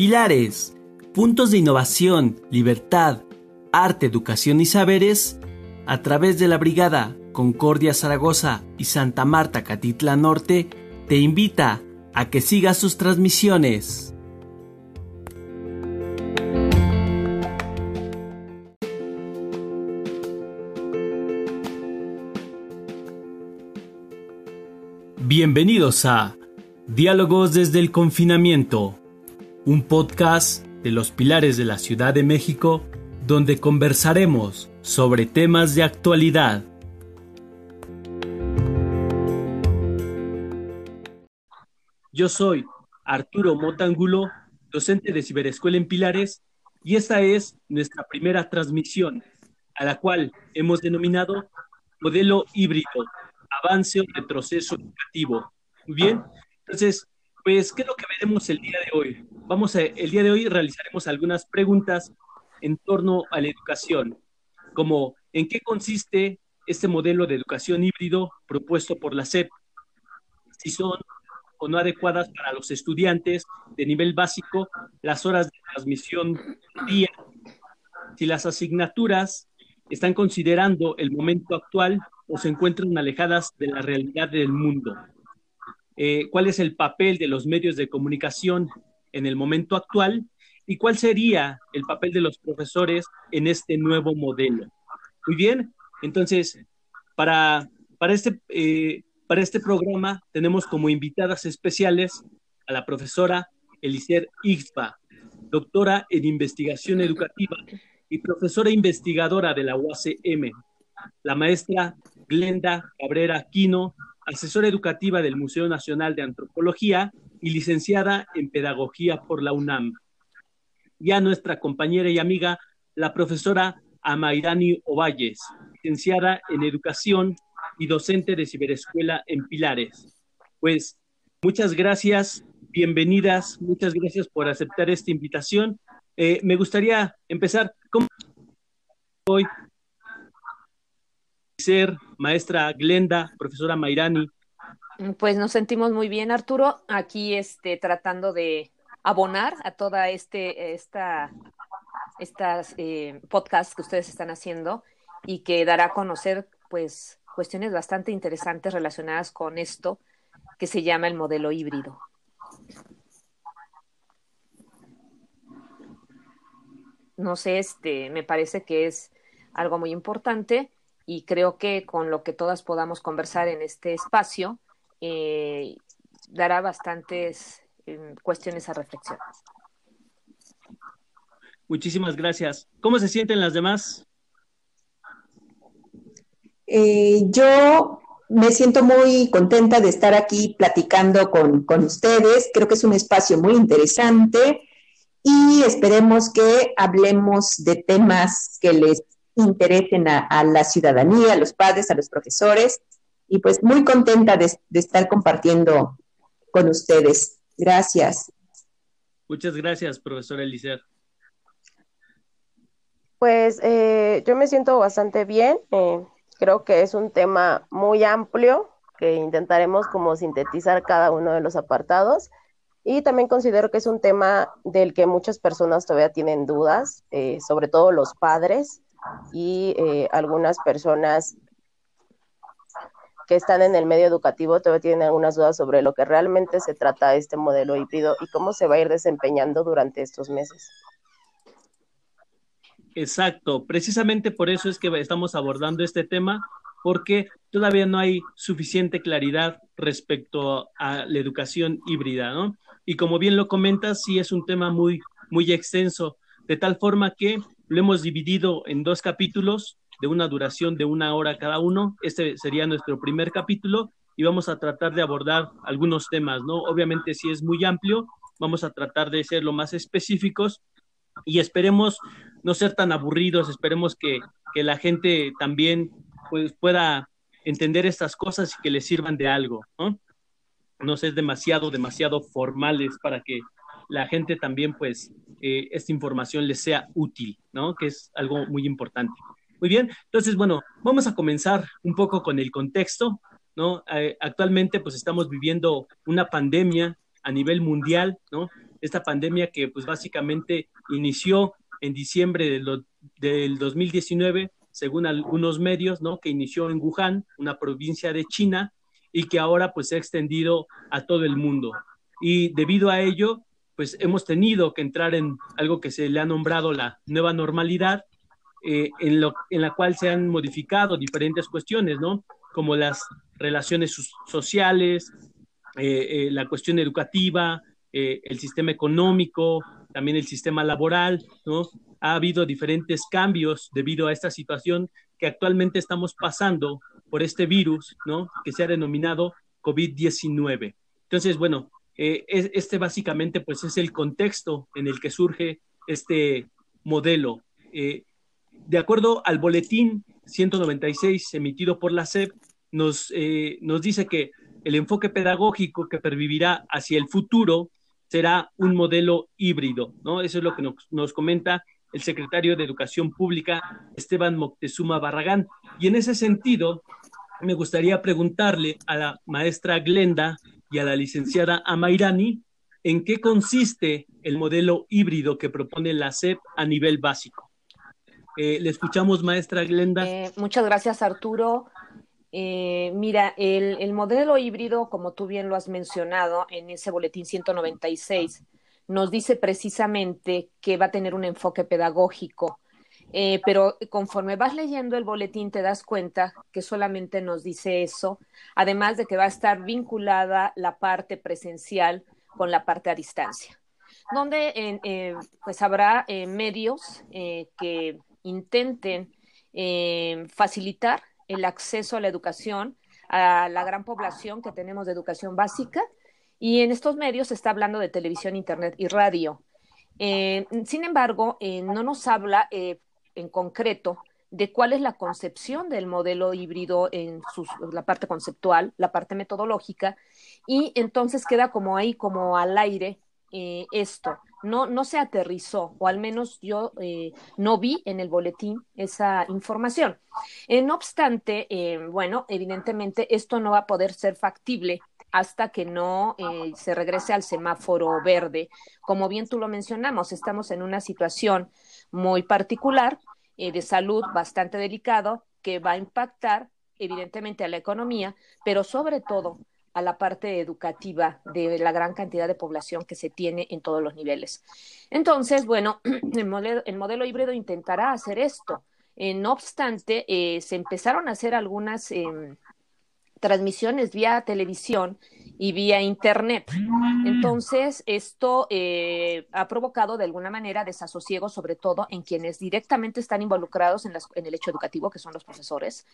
Pilares, puntos de innovación, libertad, arte, educación y saberes, a través de la Brigada Concordia Zaragoza y Santa Marta Catitla Norte, te invita a que sigas sus transmisiones. Bienvenidos a Diálogos desde el confinamiento, un podcast de los pilares de la Ciudad de México donde conversaremos sobre temas de actualidad. Yo soy Arturo Motangulo, docente de Ciberescuela en Pilares, y esta es nuestra primera transmisión, a la cual hemos denominado modelo híbrido, avance o retroceso educativo. Muy bien, entonces, pues, ¿qué es lo que veremos el día de hoy? Vamos a, el día de hoy realizaremos algunas preguntas en torno a la educación, como en qué consiste este modelo de educación híbrido propuesto por la SEP, si son o no adecuadas para los estudiantes de nivel básico las horas de transmisión día, si las asignaturas están considerando el momento actual o se encuentran alejadas de la realidad del mundo. Eh, ¿Cuál es el papel de los medios de comunicación en el momento actual y cuál sería el papel de los profesores en este nuevo modelo? Muy bien, entonces, para, para, este, eh, para este programa tenemos como invitadas especiales a la profesora Elicer Ixba, doctora en investigación educativa y profesora investigadora de la UACM, la maestra Glenda Cabrera Aquino, asesora educativa del Museo Nacional de Antropología y licenciada en Pedagogía por la UNAM. Y a nuestra compañera y amiga, la profesora Amairani Ovalles, licenciada en Educación y docente de Ciberescuela en Pilares. Pues muchas gracias, bienvenidas, muchas gracias por aceptar esta invitación. Eh, me gustaría empezar, ¿cómo hoy ser maestra Glenda, profesora Mairani? Pues nos sentimos muy bien, Arturo, aquí este, tratando de abonar a toda este, esta, estas eh, que ustedes están haciendo y que dará a conocer, pues, cuestiones bastante interesantes relacionadas con esto que se llama el modelo híbrido. No sé, este, me parece que es algo muy importante y creo que con lo que todas podamos conversar en este espacio eh, dará bastantes eh, cuestiones a reflexión. Muchísimas gracias. ¿Cómo se sienten las demás? Eh, yo me siento muy contenta de estar aquí platicando con, con, ustedes. Creo que es un espacio muy interesante y esperemos que hablemos de temas que les interesen a, la ciudadanía, a los padres, a los profesores. Y pues muy contenta de, estar compartiendo con ustedes. Gracias. Muchas gracias, profesora Elisa. Pues eh, yo me siento bastante bien. Eh, creo que es un tema muy amplio que intentaremos como sintetizar cada uno de los apartados. Y también considero que es un tema del que muchas personas todavía tienen dudas, eh, sobre todo los padres, y eh, algunas personas que están en el medio educativo todavía tienen algunas dudas sobre lo que realmente se trata este modelo híbrido y cómo se va a ir desempeñando durante estos meses. Exacto, precisamente por eso es que estamos abordando este tema, porque todavía no hay suficiente claridad respecto a la educación híbrida, ¿no? Y como bien lo comentas, sí es un tema muy, muy extenso, de tal forma que lo hemos dividido en dos capítulos de una duración de una hora cada uno. Este sería nuestro primer capítulo y vamos a tratar de abordar algunos temas, ¿no? Obviamente si es muy amplio, vamos a tratar de ser lo más específicos y esperemos no ser tan aburridos, esperemos que, que la gente también pues, pueda entender estas cosas y que les sirvan de algo, ¿no? No ser demasiado, demasiado formales para que la gente también, pues, eh, esta información les sea útil, ¿no? Que es algo muy importante. Muy bien, entonces, bueno, vamos a comenzar un poco con el contexto, ¿no? Eh, actualmente, pues, estamos viviendo una pandemia a nivel mundial, ¿no? esta pandemia que pues básicamente inició en diciembre del, del 2019, según algunos medios, ¿no? Que inició en Wuhan, una provincia de China, y que ahora pues se ha extendido a todo el mundo. Y debido a ello, pues hemos tenido que entrar en algo que se le ha nombrado la nueva normalidad, eh, en, lo, la cual se han modificado diferentes cuestiones, ¿no? Como las relaciones sociales, eh, eh, la cuestión educativa, el sistema económico, también el sistema laboral, ¿no? Ha habido diferentes cambios debido a esta situación que actualmente estamos pasando por este virus, ¿no? Que se ha denominado COVID-19. Entonces, bueno, eh, este básicamente pues es el contexto en el que surge este modelo. Eh, de acuerdo al boletín 196 emitido por la SEP, nos, eh, nos dice que el enfoque pedagógico que pervivirá hacia el futuro será un modelo híbrido, ¿no? Eso es lo que nos, nos comenta el secretario de Educación Pública, Esteban Moctezuma Barragán. Y en ese sentido, me gustaría preguntarle a la maestra Glenda y a la licenciada Amairani en qué consiste el modelo híbrido que propone la SEP a nivel básico. Eh, le escuchamos, maestra Glenda. Eh, muchas gracias, Arturo. Eh, mira, el, el, modelo híbrido, como tú bien lo has mencionado en ese boletín 196, nos dice precisamente que va a tener un enfoque pedagógico eh, pero conforme vas leyendo el boletín te das cuenta que solamente nos dice eso, además de que va a estar vinculada la parte presencial con la parte a distancia, donde eh, pues habrá eh, medios que intenten facilitar el acceso a la educación a la gran población que tenemos de educación básica y en estos medios se está hablando de televisión, internet y radio. sin embargo, no nos habla en concreto de cuál es la concepción del modelo híbrido en la parte conceptual, la parte metodológica, y entonces queda como ahí, como al aire eh, esto. No, no se aterrizó, o al menos yo eh, no vi en el boletín esa información. Eh, no obstante, bueno, evidentemente esto no va a poder ser factible hasta que no se regrese al semáforo verde. Como bien tú lo mencionamos, estamos en una situación muy particular eh, de salud bastante delicado que va a impactar evidentemente a la economía, pero sobre todo a la parte educativa de la gran cantidad de población que se tiene en todos los niveles. Entonces, bueno, el modelo, el modelo híbrido intentará hacer esto. Eh, no obstante, eh, se empezaron a hacer algunas em, transmisiones vía televisión y vía Internet. Entonces, esto eh, ha provocado de alguna manera desasosiego, sobre todo en quienes directamente están involucrados en, en el hecho educativo, que son los profesores.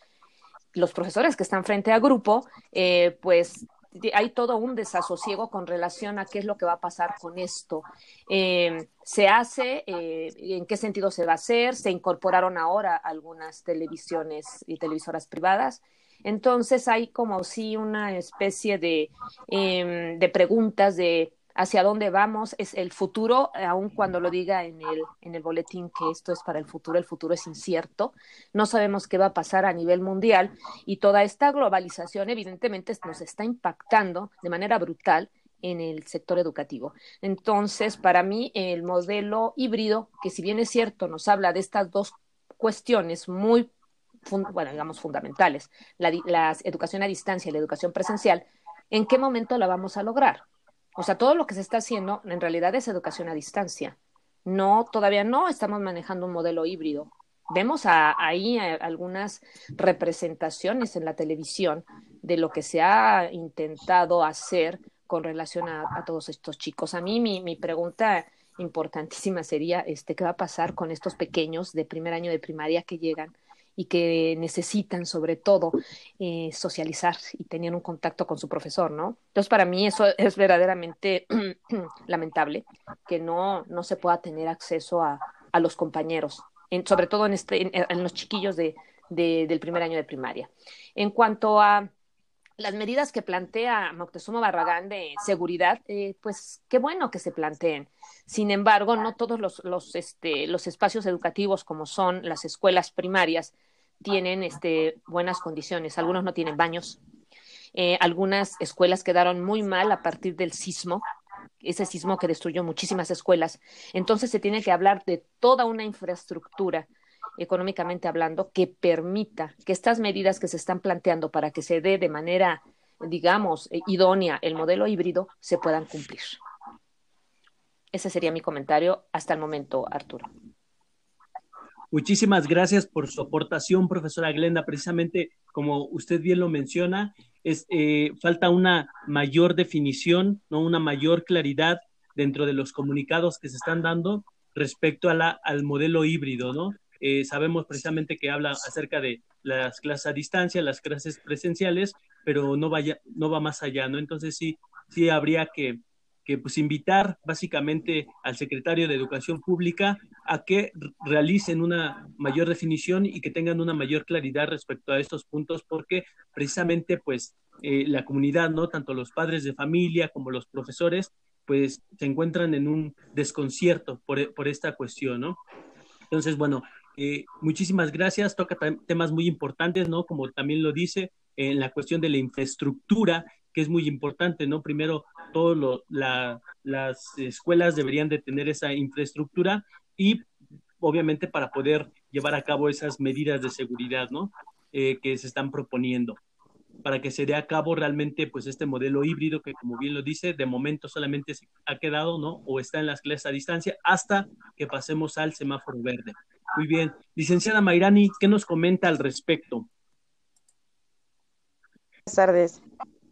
Los profesores que están frente a grupo, eh, pues hay todo un desasosiego con relación a qué es lo que va a pasar con esto. Eh, ¿Se hace? ¿En qué sentido se va a hacer? Se incorporaron ahora algunas televisiones y televisoras privadas. Entonces hay como sí una especie de, em, de preguntas de hacia dónde vamos, es el futuro, aun cuando lo diga en el, en el boletín que esto es para el futuro, el futuro es incierto, no sabemos qué va a pasar a nivel mundial y toda esta globalización evidentemente nos está impactando de manera brutal en el sector educativo. Entonces, para mí, el modelo híbrido, que si bien es cierto, nos habla de estas dos cuestiones muy bueno, digamos, fundamentales, la, educación a distancia y la educación presencial, ¿en qué momento la vamos a lograr? O sea, todo lo que se está haciendo en realidad es educación a distancia. No, todavía no estamos manejando un modelo híbrido. Vemos ahí algunas representaciones en la televisión de lo que se ha intentado hacer con relación a, todos estos chicos. A mí mi, mi, pregunta importantísima sería, este, ¿qué va a pasar con estos pequeños de primer año de primaria que llegan y que necesitan sobre todo eh, socializar y tener un contacto con su profesor, ¿no? Entonces, para mí eso es verdaderamente lamentable, que no, no se pueda tener acceso a, a los compañeros, sobre todo en, este, en, los chiquillos de, de, del primer año de primaria. En cuanto a las medidas que plantea Moctezuma Barragán de seguridad, eh, pues qué bueno que se planteen. Sin embargo, no todos los, los, este, los espacios educativos como son las escuelas primarias tienen este, buenas condiciones. Algunos no tienen baños. Eh, algunas escuelas quedaron muy mal a partir del sismo ese sismo que destruyó muchísimas escuelas. Entonces se tiene que hablar de toda una infraestructura económicamente hablando que permita que estas medidas que se están planteando para que se dé de manera, digamos, idónea el modelo híbrido se puedan cumplir. Ese sería mi comentario hasta el momento, Arturo. Muchísimas gracias por su aportación, profesora Glenda. Precisamente como usted bien lo menciona, eh, falta una mayor definición, ¿no? una mayor claridad dentro de los comunicados que se están dando respecto a la, al modelo híbrido, ¿no? Eh, sabemos precisamente que habla acerca de las clases a distancia, las clases presenciales, pero no, vaya, no va más allá, ¿no? Entonces sí, sí habría que, que pues invitar básicamente al secretario de Educación Pública a que realicen una mayor definición y que tengan una mayor claridad respecto a estos puntos, porque precisamente pues eh, la comunidad, ¿no? Tanto los padres de familia como los profesores, pues se encuentran en un desconcierto por, por esta cuestión, ¿no? Entonces, bueno, eh, muchísimas gracias. Toca temas muy importantes, ¿no? Como también lo dice, en la cuestión de la infraestructura, que es muy importante, ¿no? Primero, todas las escuelas deberían de tener esa infraestructura y obviamente para poder llevar a cabo esas medidas de seguridad, ¿no? Eh, que se están proponiendo para que se dé a cabo realmente pues este modelo híbrido que como bien lo dice, de momento solamente se ha quedado, ¿no? O está en las clases a distancia hasta que pasemos al semáforo verde. Muy bien. Licenciada Mairani, ¿qué nos comenta al respecto? Buenas tardes.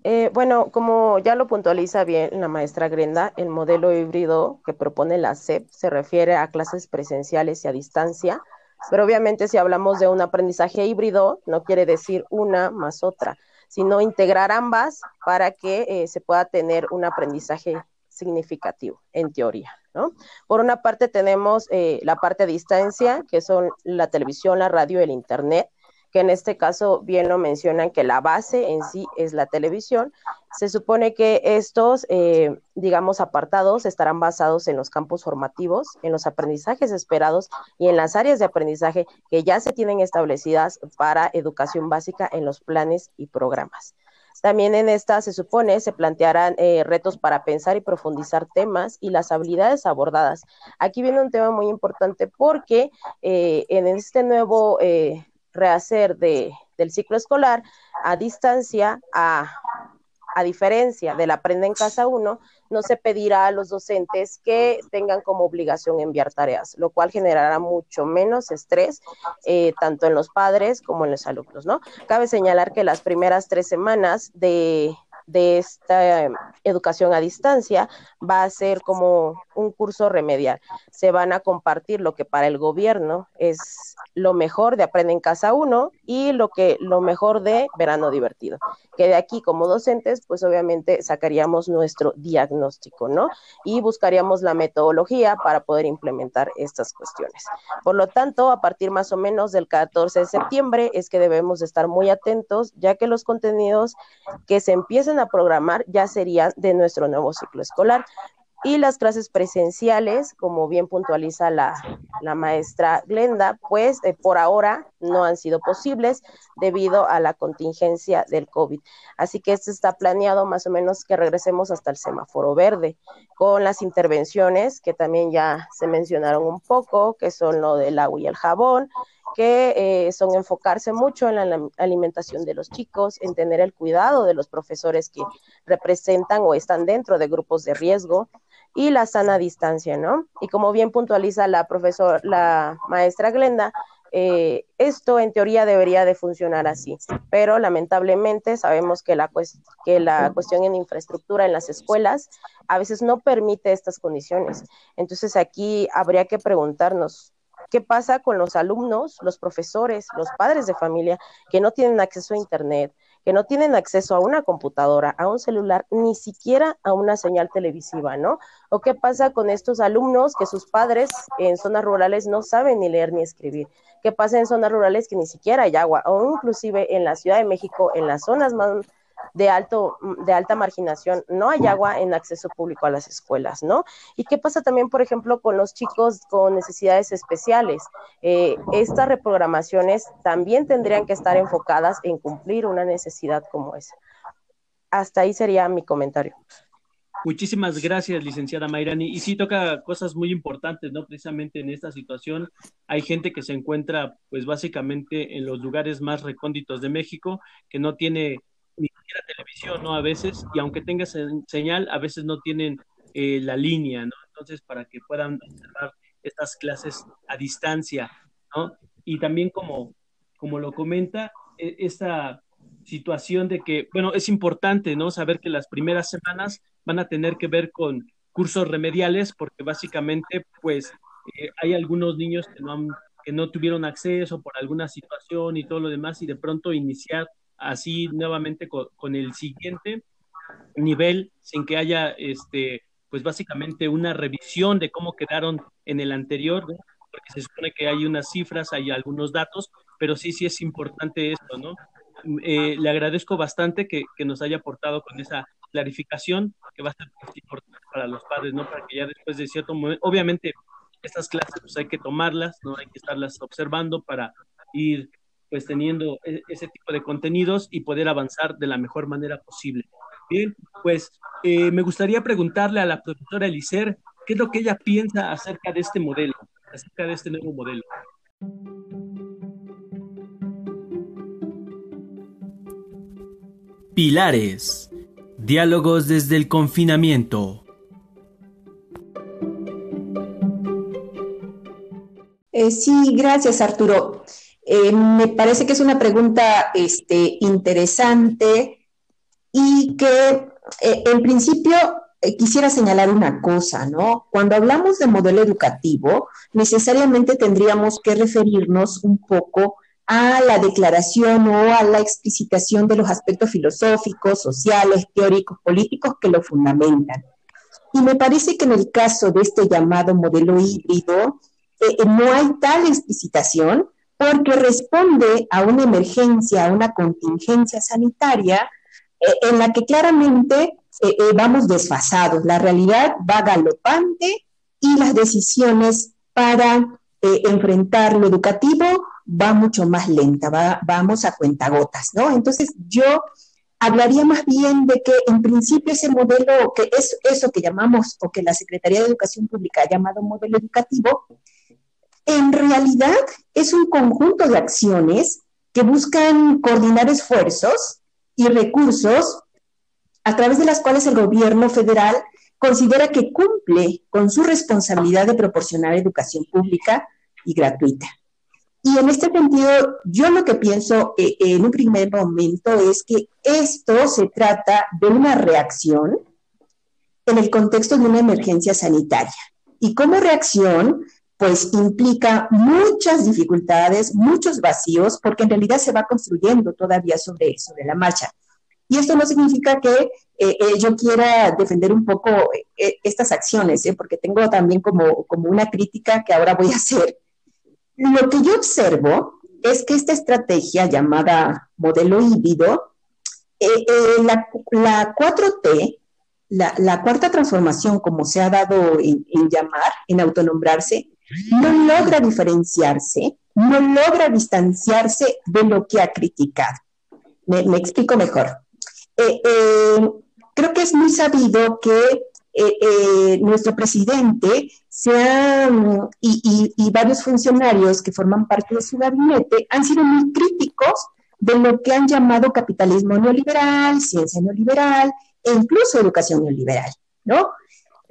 Eh, bueno, como ya lo puntualiza bien la maestra Grenda, el modelo híbrido que propone la SEP se refiere a clases presenciales y a distancia, pero obviamente si hablamos de un aprendizaje híbrido, no quiere decir una más otra, sino integrar ambas para que eh, se pueda tener un aprendizaje significativo, en teoría. ¿no? Por una parte tenemos eh, la parte a distancia, que son la televisión, la radio, el Internet, que en este caso bien lo mencionan que la base en sí es la televisión. Se supone que estos, eh, digamos, apartados estarán basados en los campos formativos, en los aprendizajes esperados y en las áreas de aprendizaje que ya se tienen establecidas para educación básica en los planes y programas. También en esta se supone se plantearán eh, retos para pensar y profundizar temas y las habilidades abordadas. Aquí viene un tema muy importante porque eh, en este nuevo rehacer de, del ciclo escolar a distancia, a, a diferencia del Aprende en Casa 1, no se pedirá a los docentes que tengan como obligación enviar tareas, lo cual generará mucho menos estrés eh, tanto en los padres como en los alumnos, ¿no? Cabe señalar que las primeras tres semanas de, de esta em, educación a distancia va a ser como un curso remedial. Se van a compartir lo que para el gobierno es lo mejor de Aprende en Casa 1 y lo que lo mejor de Verano Divertido. Que de aquí como docentes, pues obviamente sacaríamos nuestro diagnóstico, ¿no? Y buscaríamos la metodología para poder implementar estas cuestiones. Por lo tanto, a partir más o menos del 14 de septiembre es que debemos estar muy atentos, ya que los contenidos que se a programar ya serían de nuestro nuevo ciclo escolar. Y las clases presenciales, como bien puntualiza la, maestra Glenda, pues eh, por ahora no han sido posibles debido a la contingencia del COVID. Así que esto está planeado más o menos que regresemos hasta el semáforo verde, con las intervenciones que también ya se mencionaron un poco, que son lo del agua y el jabón, que eh, son enfocarse mucho en la alimentación de los chicos, en tener el cuidado de los profesores que representan o están dentro de grupos de riesgo y la sana distancia, ¿no? Y como bien puntualiza la profesora, la maestra Glenda, eh, esto en teoría debería de funcionar así, pero lamentablemente sabemos que la, que la cuestión en infraestructura en las escuelas a veces no permite estas condiciones. Entonces aquí habría que preguntarnos, ¿Qué pasa con los alumnos, los profesores, los padres de familia que no tienen acceso a Internet, que no tienen acceso a una computadora, a un celular, ni siquiera a una señal televisiva, ¿no? ¿O qué pasa con estos alumnos que sus padres en zonas rurales no saben ni leer ni escribir? ¿Qué pasa en zonas rurales que ni siquiera hay agua? O inclusive en la Ciudad de México, en las zonas más de, alto, de alta marginación, no hay agua en acceso público a las escuelas, ¿no? ¿Y qué pasa también, por ejemplo, con los chicos con necesidades especiales? Eh, estas reprogramaciones también tendrían que estar enfocadas en cumplir una necesidad como esa. Hasta ahí sería mi comentario. Muchísimas gracias, licenciada Mayrani. Y sí toca cosas muy importantes, ¿no? Precisamente en esta situación hay gente que se encuentra, pues básicamente en los lugares más recónditos de México, que no tiene ni siquiera televisión, ¿no? A veces, y aunque tenga señal, a veces no tienen eh, la línea, ¿no? Entonces, para que puedan observar estas clases a distancia, ¿no? Y también como, como lo comenta, e, esta situación de que, bueno, es importante, ¿no? Saber que las primeras semanas van a tener que ver con cursos remediales, porque básicamente, pues, eh, hay algunos niños que no, que no tuvieron acceso por alguna situación y todo lo demás, y de pronto iniciar así nuevamente con, el siguiente nivel sin que haya, este, pues básicamente una revisión de cómo quedaron en el anterior, porque se supone que hay unas cifras, hay algunos datos, pero sí, sí es importante esto, ¿no? Eh, le agradezco bastante que, que, nos haya aportado con esa clarificación que va a ser importante para los padres, ¿no? Para que ya después de cierto momento, obviamente estas clases pues hay que tomarlas, ¿no? Hay que estarlas observando para ir pues teniendo e, ese tipo de contenidos y poder avanzar de la mejor manera posible. Bien, pues eh, me gustaría preguntarle a la profesora Elicer qué es lo que ella piensa acerca de este modelo, acerca de este nuevo modelo. Pilares. Diálogos desde el confinamiento. Eh, sí, gracias Arturo. Eh, me parece que es una pregunta este, interesante y que eh, en principio quisiera señalar una cosa, ¿no? Cuando hablamos de modelo educativo, necesariamente tendríamos que referirnos un poco a la declaración o a la explicitación de los aspectos filosóficos, sociales, teóricos, políticos que lo fundamentan. Y me parece que en el caso de este llamado modelo híbrido, eh, eh, no hay tal explicitación porque responde a una emergencia, a una contingencia sanitaria eh, en la que claramente vamos desfasados. La realidad va galopante y las decisiones para enfrentar lo educativo va mucho más lenta, va, vamos a cuentagotas, ¿no? Entonces yo hablaría más bien de que en principio ese modelo, que es eso que llamamos o que la Secretaría de Educación Pública ha llamado modelo educativo, en realidad es un conjunto de acciones que buscan coordinar esfuerzos y recursos a través de las cuales el gobierno federal considera que cumple con su responsabilidad de proporcionar educación pública y gratuita. Y en este sentido, yo lo que pienso eh, en un primer momento es que esto se trata de una reacción en el contexto de una emergencia sanitaria. Y como reacción, pues implica muchas dificultades, muchos vacíos, porque en realidad se va construyendo todavía sobre, sobre la marcha. Y esto no significa que eh, eh, yo quiera defender un poco estas acciones, porque tengo también como, como una crítica que ahora voy a hacer lo que yo observo es que esta estrategia llamada modelo híbrido, eh, eh, la, 4T, la, cuarta transformación, como se ha dado en, llamar, en autonombrarse, no logra diferenciarse, no logra distanciarse de lo que ha criticado. Me, explico mejor. Eh, creo que es muy sabido que eh, eh, nuestro presidente y, y, varios funcionarios que forman parte de su gabinete han sido muy críticos de lo que han llamado capitalismo neoliberal, ciencia neoliberal e incluso educación neoliberal, ¿no?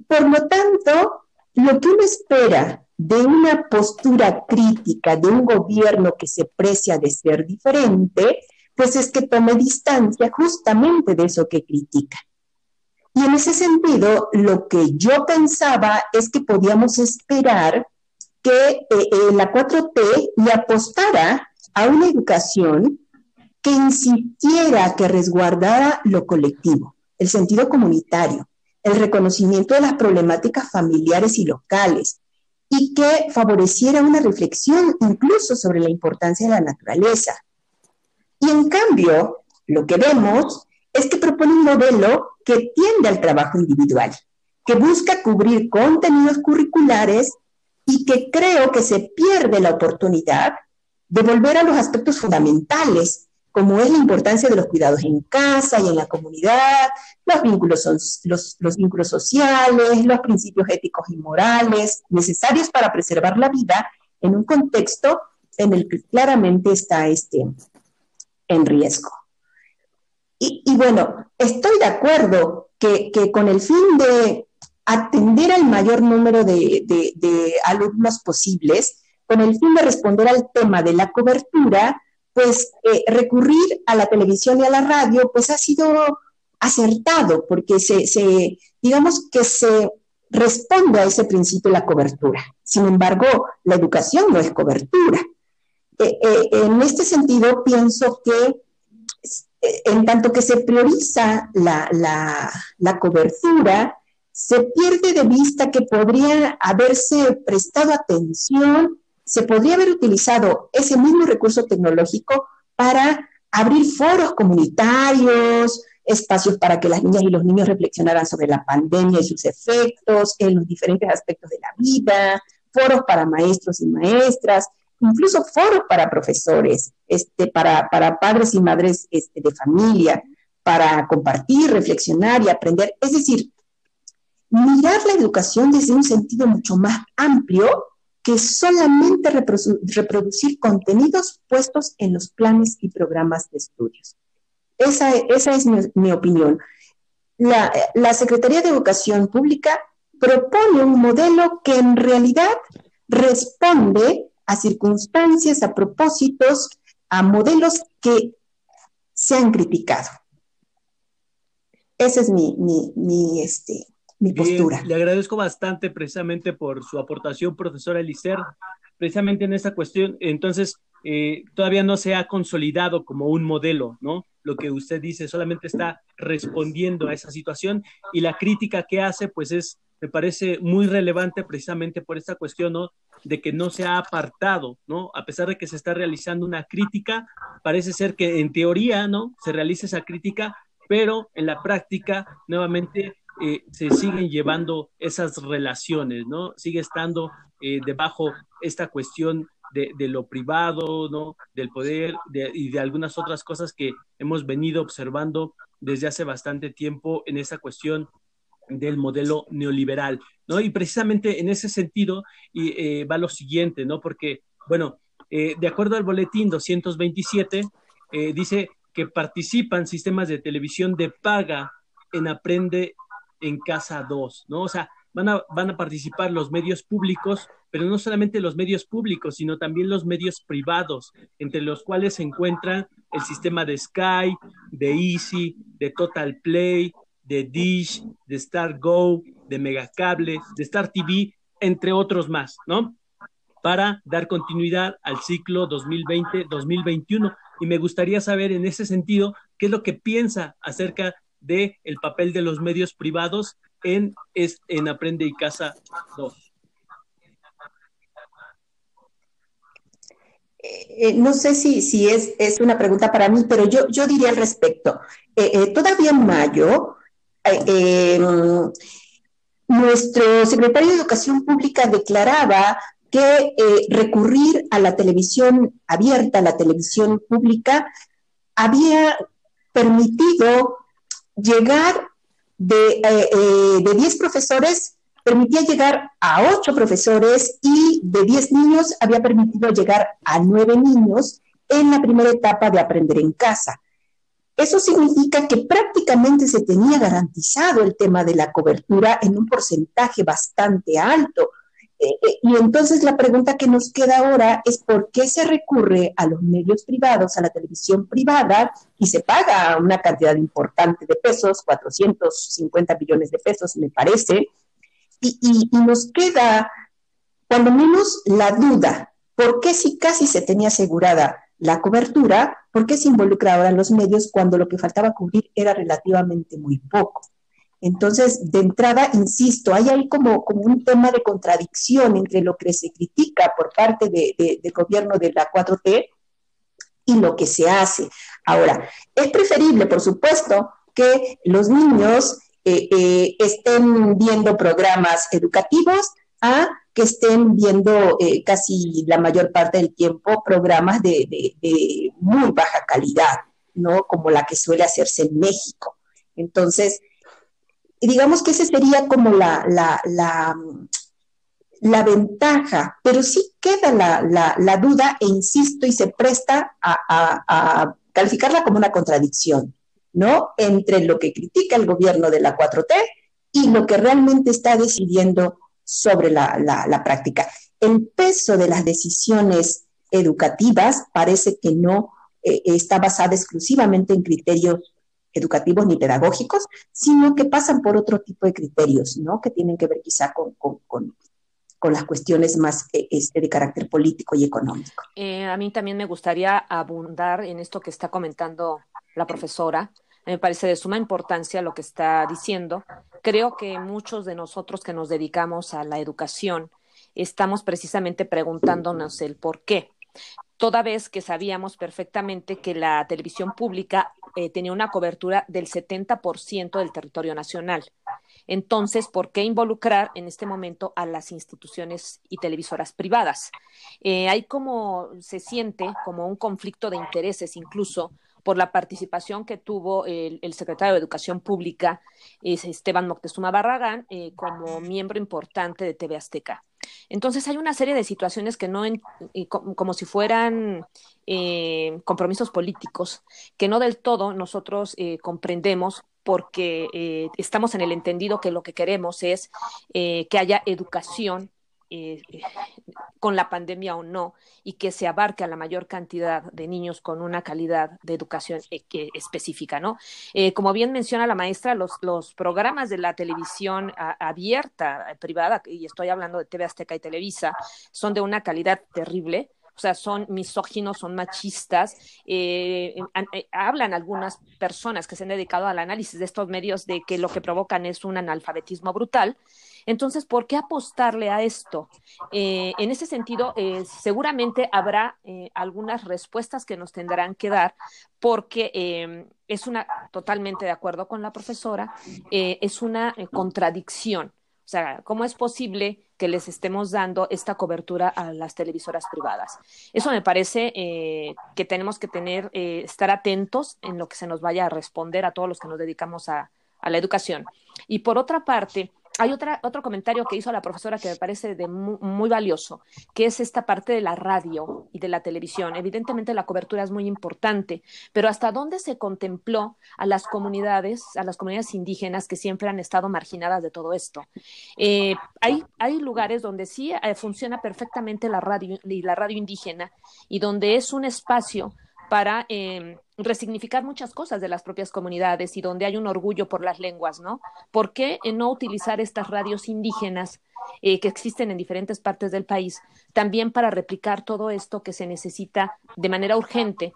Por lo tanto, lo que uno espera de una postura crítica de un gobierno que se precia de ser diferente, pues es que tome distancia justamente de eso que critica. Y en ese sentido, lo que yo pensaba es que podíamos esperar que eh, eh, la 4T le apostara a una educación que insistiera, que resguardara lo colectivo, el sentido comunitario, el reconocimiento de las problemáticas familiares y locales, y que favoreciera una reflexión incluso sobre la importancia de la naturaleza. Y en cambio, lo que vemos es que propone un modelo que tiende al trabajo individual, que busca cubrir contenidos curriculares y que creo que se pierde la oportunidad de volver a los aspectos fundamentales como es la importancia de los cuidados en casa y en la comunidad, los vínculos, los, los vínculos sociales, los principios éticos y morales necesarios para preservar la vida en un contexto en el que claramente está este, en riesgo. Y, bueno, estoy de acuerdo que, con el fin de atender al mayor número de, alumnos posibles, con el fin de responder al tema de la cobertura, pues eh, recurrir a la televisión y a la radio, pues ha sido acertado, porque se, digamos que se responde a ese principio la cobertura. Sin embargo, la educación no es cobertura. Eh, eh, en este sentido, pienso que en tanto que se prioriza la, cobertura, se pierde de vista que podría haberse prestado atención, se podría haber utilizado ese mismo recurso tecnológico para abrir foros comunitarios, espacios para que las niñas y los niños reflexionaran sobre la pandemia y sus efectos en los diferentes aspectos de la vida, foros para maestros y maestras, incluso foros para profesores, este, para, para padres y madres este, de familia, para compartir, reflexionar y aprender. Es decir, mirar la educación desde un sentido mucho más amplio que solamente reproducir contenidos puestos en los planes y programas de estudios. Esa, esa es mi, opinión. La, Secretaría de Educación Pública propone un modelo que en realidad responde a circunstancias, a propósitos, a modelos que se han criticado. Esa es mi, mi, este, mi postura. le agradezco bastante precisamente por su aportación, profesora Elicer, precisamente en esta cuestión. Entonces, eh, todavía no se ha consolidado como un modelo, ¿no? Lo que usted dice solamente está respondiendo a esa situación y la crítica que hace, pues es, me parece muy relevante precisamente por esta cuestión, ¿no? de que no se ha apartado, ¿no? A pesar de que se está realizando una crítica, parece ser que en teoría, ¿no? Se realiza esa crítica, pero en la práctica, nuevamente, eh, se siguen llevando esas relaciones, ¿no? Sigue estando eh, debajo esta cuestión de, lo privado, ¿no? Del poder y de algunas otras cosas que hemos venido observando desde hace bastante tiempo en esa cuestión del modelo neoliberal, ¿no? Y precisamente en ese sentido y, eh, va lo siguiente, ¿no? Porque, bueno, eh, de acuerdo al boletín 227, eh, dice que participan sistemas de televisión de paga en Aprende en Casa 2, ¿no? O sea, van a, van a participar los medios públicos, pero no solamente los medios públicos, sino también los medios privados, entre los cuales se encuentran el sistema de Sky, de Easy, de Total Play, de Dish, de Star Go, de Megacable, de Star TV, entre otros más, ¿no? Para dar continuidad al ciclo 2020-2021. Y me gustaría saber en ese sentido qué es lo que piensa acerca del el papel de los medios privados en, en Aprende y Casa 2. Eh, no sé si, si es, es, una pregunta para mí, pero yo, yo diría al respecto. Eh, eh, todavía en mayo eh, nuestro secretario de Educación Pública declaraba que eh, recurrir a la televisión abierta, a la televisión pública, había permitido llegar de, eh, de 10 profesores, permitía llegar a 8 profesores y de 10 niños había permitido llegar a 9 niños en la primera etapa de aprender en casa. Eso significa que prácticamente se tenía garantizado el tema de la cobertura en un porcentaje bastante alto. Eh, y entonces la pregunta que nos queda ahora es por qué se recurre a los medios privados, a la televisión privada, y se paga una cantidad importante de pesos, 450 millones de pesos, me parece, y, y nos queda, cuando menos, la duda, ¿por qué si casi se tenía asegurada la cobertura, ¿por qué se involucra ahora los medios cuando lo que faltaba cubrir era relativamente muy poco? Entonces, de entrada, insisto, hay ahí como, un tema de contradicción entre lo que se critica por parte del gobierno de la 4T y lo que se hace. Ahora, es preferible, por supuesto, que los niños eh, eh, estén viendo programas educativos a que estén viendo eh, casi la mayor parte del tiempo programas de, muy baja calidad, ¿no? Como la que suele hacerse en México. Entonces, digamos que esa sería como la, la, la, ventaja, pero sí queda la, duda, e insisto, y se presta a, calificarla como una contradicción, ¿no? Entre lo que critica el gobierno de la 4T y lo que realmente está decidiendo sobre la, práctica. El peso de las decisiones educativas parece que no eh, está basada exclusivamente en criterios educativos ni pedagógicos, sino que pasan por otro tipo de criterios, ¿no? Que tienen que ver quizá con, con, las cuestiones más eh, este, de carácter político y económico. Eh, a mí también me gustaría abundar en esto que está comentando la profesora, me parece de suma importancia lo que está diciendo. Creo que muchos de nosotros que nos dedicamos a la educación estamos precisamente preguntándonos el por qué. Toda vez que sabíamos perfectamente que la televisión pública eh, tenía una cobertura del 70% del territorio nacional. Entonces, ¿por qué involucrar en este momento a las instituciones y televisoras privadas? Eh, hay como, se siente como un conflicto de intereses incluso por la participación que tuvo el, secretario de Educación Pública, Esteban Moctezuma Barragán, eh, como miembro importante de TV Azteca. Entonces hay una serie de situaciones que no, como si fueran eh, compromisos políticos, que no del todo nosotros eh, comprendemos porque estamos en el entendido que lo que queremos es que haya educación eh, con la pandemia o no, y que se abarque a la mayor cantidad de niños con una calidad de educación e, específica, ¿no? Eh, como bien menciona la maestra, los, los programas de la televisión abierta, eh, privada, y estoy hablando de TV Azteca y Televisa, son de una calidad terrible o sea, son misóginos, son machistas. Eh, eh, hablan algunas personas que se han dedicado al análisis de estos medios de que lo que provocan es un analfabetismo brutal. Entonces, ¿por qué apostarle a esto? Eh, en ese sentido, seguramente habrá algunas respuestas que nos tendrán que dar, porque es una, totalmente de acuerdo con la profesora, es una contradicción. O sea, ¿cómo es posible que les estemos dando esta cobertura a las televisoras privadas? Eso me parece eh, que tenemos que tener, eh, estar atentos en lo que se nos vaya a responder a todos los que nos dedicamos a la educación. Y por otra parte, hay otra, otro comentario que hizo la profesora que me parece de muy, valioso, que es esta parte de la radio y de la televisión. Evidentemente la cobertura es muy importante, pero ¿hasta dónde se contempló a las comunidades, a las comunidades indígenas que siempre han estado marginadas de todo esto? Eh, hay, hay lugares donde sí eh, funciona perfectamente la radio y la radio indígena y donde es un espacio para eh, resignificar muchas cosas de las propias comunidades y donde hay un orgullo por las lenguas, ¿no? ¿Por qué no utilizar estas radios indígenas eh, que existen en diferentes partes del país también para replicar todo esto que se necesita de manera urgente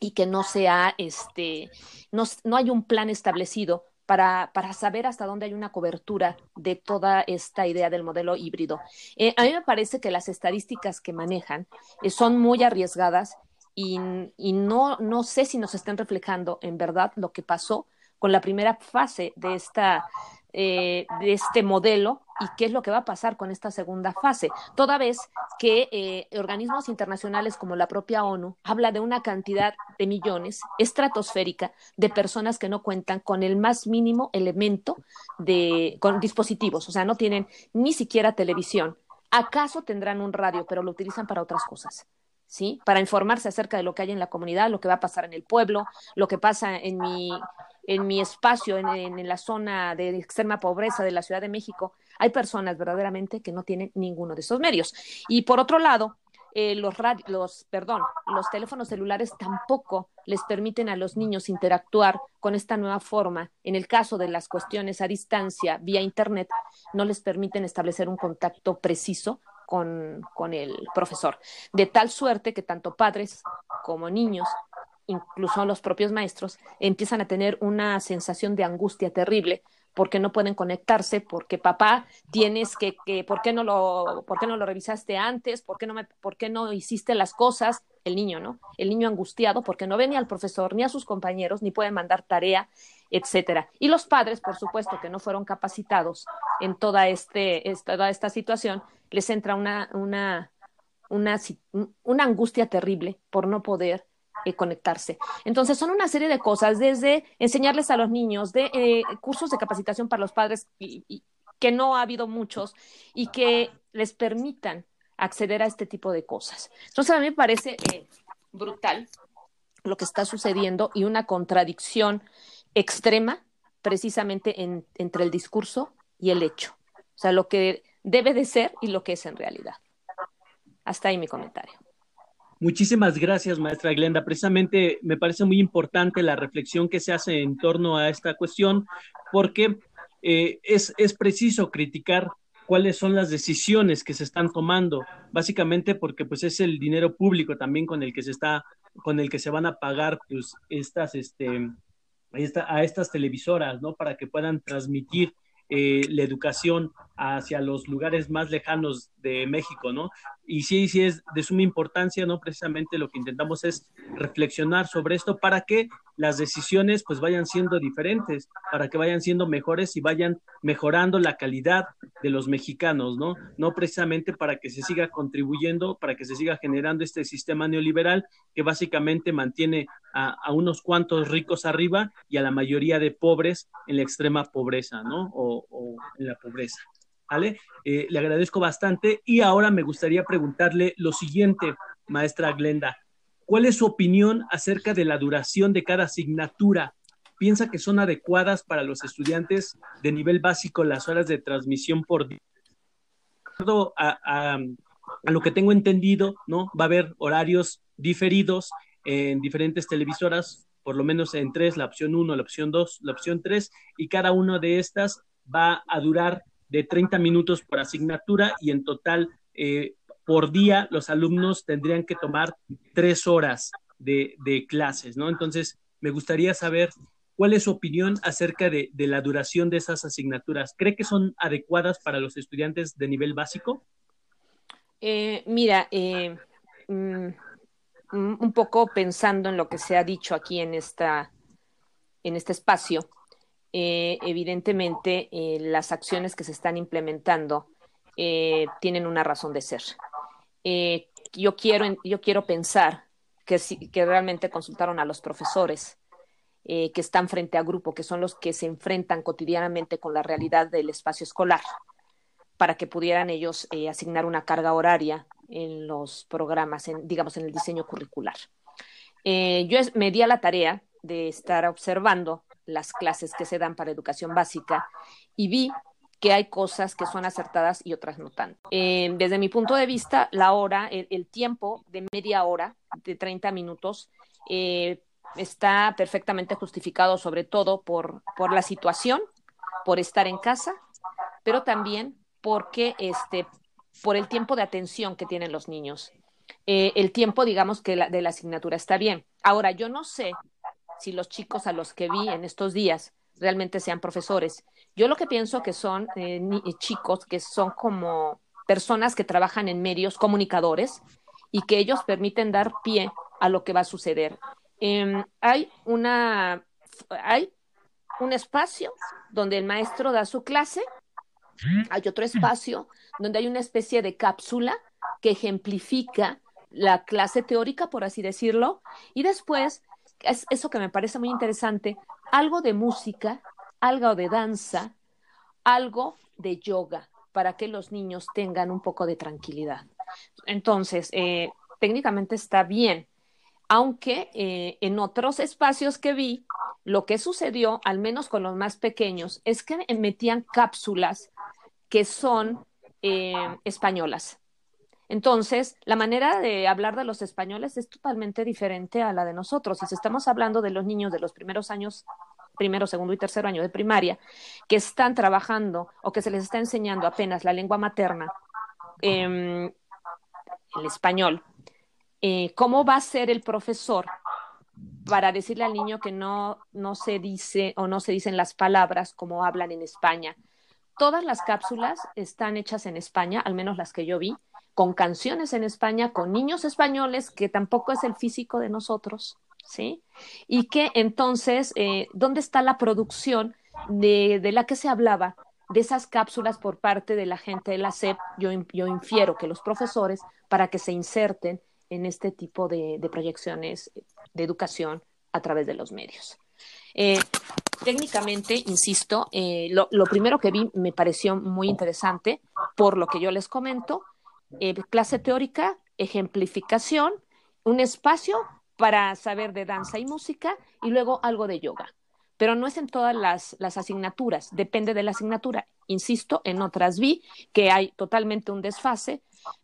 y que no sea, este, no, no hay un plan establecido para, para, saber hasta dónde hay una cobertura de toda esta idea del modelo híbrido. Eh, a mí me parece que las estadísticas que manejan son muy arriesgadas y, no, no sé si nos estén reflejando en verdad lo que pasó con la primera fase de, esta, eh, de este modelo y qué es lo que va a pasar con esta segunda fase, toda vez que eh, organismos internacionales como la propia ONU habla de una cantidad de millones estratosférica de personas que no cuentan con el más mínimo elemento de con dispositivos, o sea, no tienen ni siquiera televisión. ¿Acaso tendrán un radio, pero lo utilizan para otras cosas? ¿Sí? Para informarse acerca de lo que hay en la comunidad, lo que va a pasar en el pueblo, lo que pasa en mi, en mi espacio, en, en, la zona de extrema pobreza de la Ciudad de México. Hay personas verdaderamente que no tienen ninguno de esos medios. Y por otro lado, eh, los, los, perdón, los teléfonos celulares tampoco les permiten a los niños interactuar con esta nueva forma. En el caso de las cuestiones a distancia vía Internet, no les permiten establecer un contacto preciso con, con el profesor. De tal suerte que tanto padres como niños incluso los propios maestros, empiezan a tener una sensación de angustia terrible porque no pueden conectarse, porque papá tienes que, que ¿por qué no lo, por qué no lo revisaste antes? ¿Por qué no me, por qué no hiciste las cosas? El niño, ¿no? El niño angustiado porque no ve ni al profesor ni a sus compañeros, ni puede mandar tarea. Etcétera. Y los padres, por supuesto, que no fueron capacitados en toda, este, toda esta situación, les entra una, una, una, una angustia terrible por no poder eh, conectarse. Entonces, son una serie de cosas, desde enseñarles a los niños, de eh, cursos de capacitación para los padres, y, que no ha habido muchos, y que les permitan acceder a este tipo de cosas. Entonces, a mí me parece eh, brutal lo que está sucediendo y una contradicción extrema precisamente entre el discurso y el hecho. O sea, lo que debe de ser y lo que es en realidad. Hasta ahí mi comentario. Muchísimas gracias, maestra Glenda. Precisamente me parece muy importante la reflexión que se hace en torno a esta cuestión, porque eh, es, es preciso criticar cuáles son las decisiones que se están tomando, básicamente porque pues es el dinero público también con el que se está, con el que se van a pagar pues estas, este, a estas televisoras, ¿no? Para que puedan transmitir eh, la educación hacia los lugares más lejanos de México, ¿no? Y sí, sí es de suma importancia, ¿no? Precisamente lo que intentamos es reflexionar sobre esto para que las decisiones pues vayan siendo diferentes, para que vayan siendo mejores y vayan mejorando la calidad de los mexicanos, ¿no? No precisamente para que se siga contribuyendo, para que se siga generando este sistema neoliberal que básicamente mantiene a, unos cuantos ricos arriba y a la mayoría de pobres en la extrema pobreza, ¿no? O en la pobreza. ¿Vale? Eh, le agradezco bastante y ahora me gustaría preguntarle lo siguiente, maestra Glenda. ¿Cuál es su opinión acerca de la duración de cada asignatura? ¿Piensa que son adecuadas para los estudiantes de nivel básico las horas de transmisión por día? A, a, a lo que tengo entendido, ¿no? Va a haber horarios diferidos en diferentes televisoras, por lo menos en tres, la opción 1, la opción 2, la opción 3, y cada una de estas va a durar de 30 minutos por asignatura y en total eh, por día los alumnos tendrían que tomar tres horas de, clases, ¿no? Entonces, me gustaría saber cuál es su opinión acerca de, la duración de esas asignaturas. ¿Cree que son adecuadas para los estudiantes de nivel básico? Eh, mira, eh, mm, un poco pensando en lo que se ha dicho aquí en, esta, en este espacio, eh, evidentemente eh, las acciones que se están implementando eh, tienen una razón de ser. yo, quiero, yo quiero pensar que, que realmente consultaron a los profesores que están frente a grupo, que son los que se enfrentan cotidianamente con la realidad del espacio escolar, para que pudieran ellos asignar una carga horaria en los programas, en, digamos, en el diseño curricular. yo me di a la tarea de estar observando las clases que se dan para educación básica y vi que hay cosas que son acertadas y otras no tanto. Eh, desde mi punto de vista, la hora, el, tiempo de media hora, de 30 minutos, eh, está perfectamente justificado, sobre todo por, por la situación, por estar en casa, pero también porque este, por el tiempo de atención que tienen los niños. Eh, el tiempo, digamos, que de la asignatura está bien. Ahora, yo no sé si los chicos a los que vi en estos días realmente sean profesores. Yo lo que pienso que son eh, eh, chicos que son como personas que trabajan en medios comunicadores y que ellos permiten dar pie a lo que va a suceder. Em, hay una hay un espacio donde el maestro da su clase, hay otro espacio donde hay una especie de cápsula que ejemplifica la clase teórica, por así decirlo, y después es eso que me parece muy interesante, algo de música, algo de danza, algo de yoga, para que los niños tengan un poco de tranquilidad. Entonces, eh, técnicamente está bien, aunque eh, en otros espacios que vi, lo que sucedió, al menos con los más pequeños, es que metían cápsulas que son eh, españolas. Entonces, la manera de hablar de los españoles es totalmente diferente a la de nosotros. Y si estamos hablando de los niños de los primeros años, primero, segundo y tercer año de primaria, que están trabajando o que se les está enseñando apenas la lengua materna, em, el español, eh, ¿cómo va a ser el profesor para decirle al niño que no, no se dice o no se dicen las palabras como hablan en España? Todas las cápsulas están hechas en España, al menos las que yo vi, con canciones en España, con niños españoles, que tampoco es el físico de nosotros, ¿sí? Y que entonces, eh, ¿dónde está la producción de, de, la que se hablaba? De esas cápsulas por parte de la gente de la SEP, yo, yo infiero que los profesores, para que se inserten en este tipo de, proyecciones de educación a través de los medios. Eh, técnicamente, insisto, eh, lo, lo, primero que vi me pareció muy interesante, por lo que yo les comento, eh, clase teórica, ejemplificación, un espacio para saber de danza y música y luego algo de yoga. Pero no es en todas las, las asignaturas, depende de la asignatura. Insisto, en otras vi que hay totalmente un desfase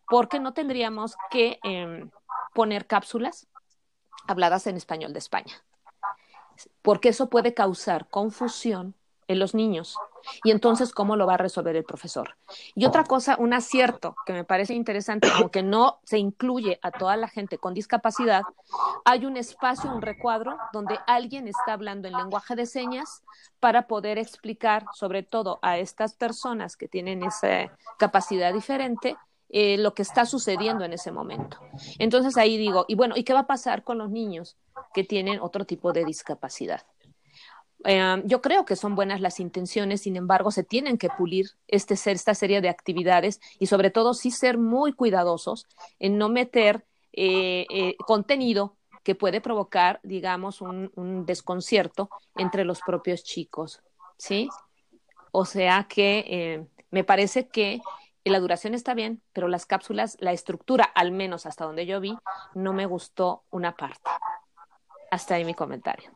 porque no tendríamos que eh, poner cápsulas habladas en español de España, porque eso puede causar confusión en los niños. Y entonces, ¿cómo lo va a resolver el profesor? Y otra cosa, un acierto que me parece interesante, aunque no se incluye a toda la gente con discapacidad, hay un espacio, un recuadro, donde alguien está hablando en lenguaje de señas para poder explicar, sobre todo a estas personas que tienen esa capacidad diferente, eh, lo que está sucediendo en ese momento. Entonces ahí digo, y bueno, ¿y qué va a pasar con los niños que tienen otro tipo de discapacidad? Eh, yo creo que son buenas las intenciones, sin embargo, se tienen que pulir este, esta serie de actividades y sobre todo sí ser muy cuidadosos en no meter eh, eh, contenido que puede provocar, digamos, un, un, desconcierto entre los propios chicos, ¿sí? O sea que eh, me parece que la duración está bien, pero las cápsulas, la estructura, al menos hasta donde yo vi, no me gustó una parte. Hasta ahí mi comentario.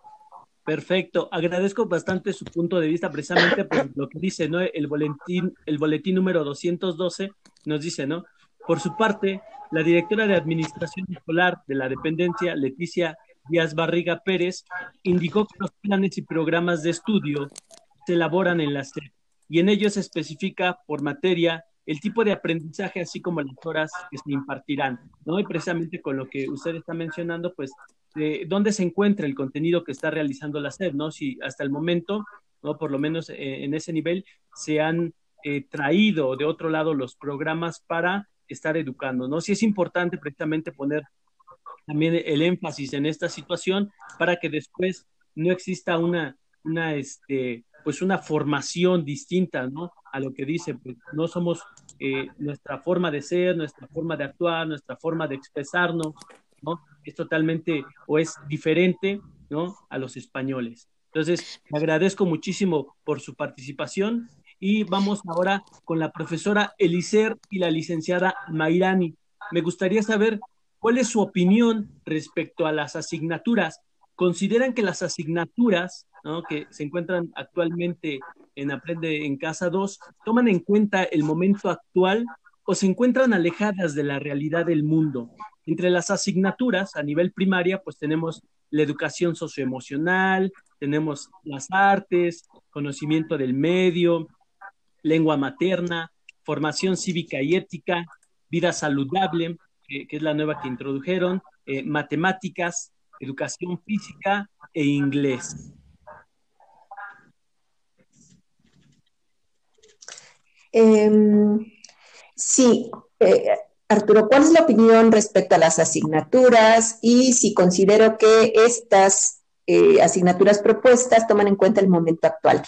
Perfecto, agradezco bastante su punto de vista precisamente por lo que dice, ¿no? El boletín, el boletín número 212 nos dice, ¿no? Por su parte, la directora de Administración Escolar de la dependencia, Leticia Díaz Barriga Pérez, indicó que los planes y programas de estudio se elaboran en la SED y en ellos se especifica por materia el tipo de aprendizaje, así como las horas que se impartirán, ¿no? Y precisamente con lo que usted está mencionando, pues de dónde se encuentra el contenido que está realizando la SED, ¿no? Si hasta el momento, ¿no? Por lo menos eh, en ese nivel, se han eh, traído de otro lado los programas para estar educando, ¿no? Si es importante precisamente poner también el énfasis en esta situación para que después no exista una, una, este, pues una formación distinta, ¿no? A lo que dice, pues no somos eh, nuestra forma de ser, nuestra forma de actuar, nuestra forma de expresarnos, ¿no? Es totalmente o es diferente, ¿no? A los españoles. Entonces, agradezco muchísimo por su participación y vamos ahora con la profesora Elicer y la licenciada Mairani. Me gustaría saber cuál es su opinión respecto a las asignaturas. ¿Consideran que las asignaturas ¿no? que se encuentran actualmente en Aprende en Casa 2 toman en cuenta el momento actual o se encuentran alejadas de la realidad del mundo? Entre las asignaturas a nivel primaria, pues tenemos la educación socioemocional, tenemos las artes, conocimiento del medio, lengua materna, formación cívica y ética, vida saludable, que, es la nueva que introdujeron, eh, matemáticas, educación física e inglés. Eh, sí, Arturo, ¿cuál es la opinión respecto a las asignaturas y si considero que estas eh, asignaturas propuestas toman en cuenta el momento actual?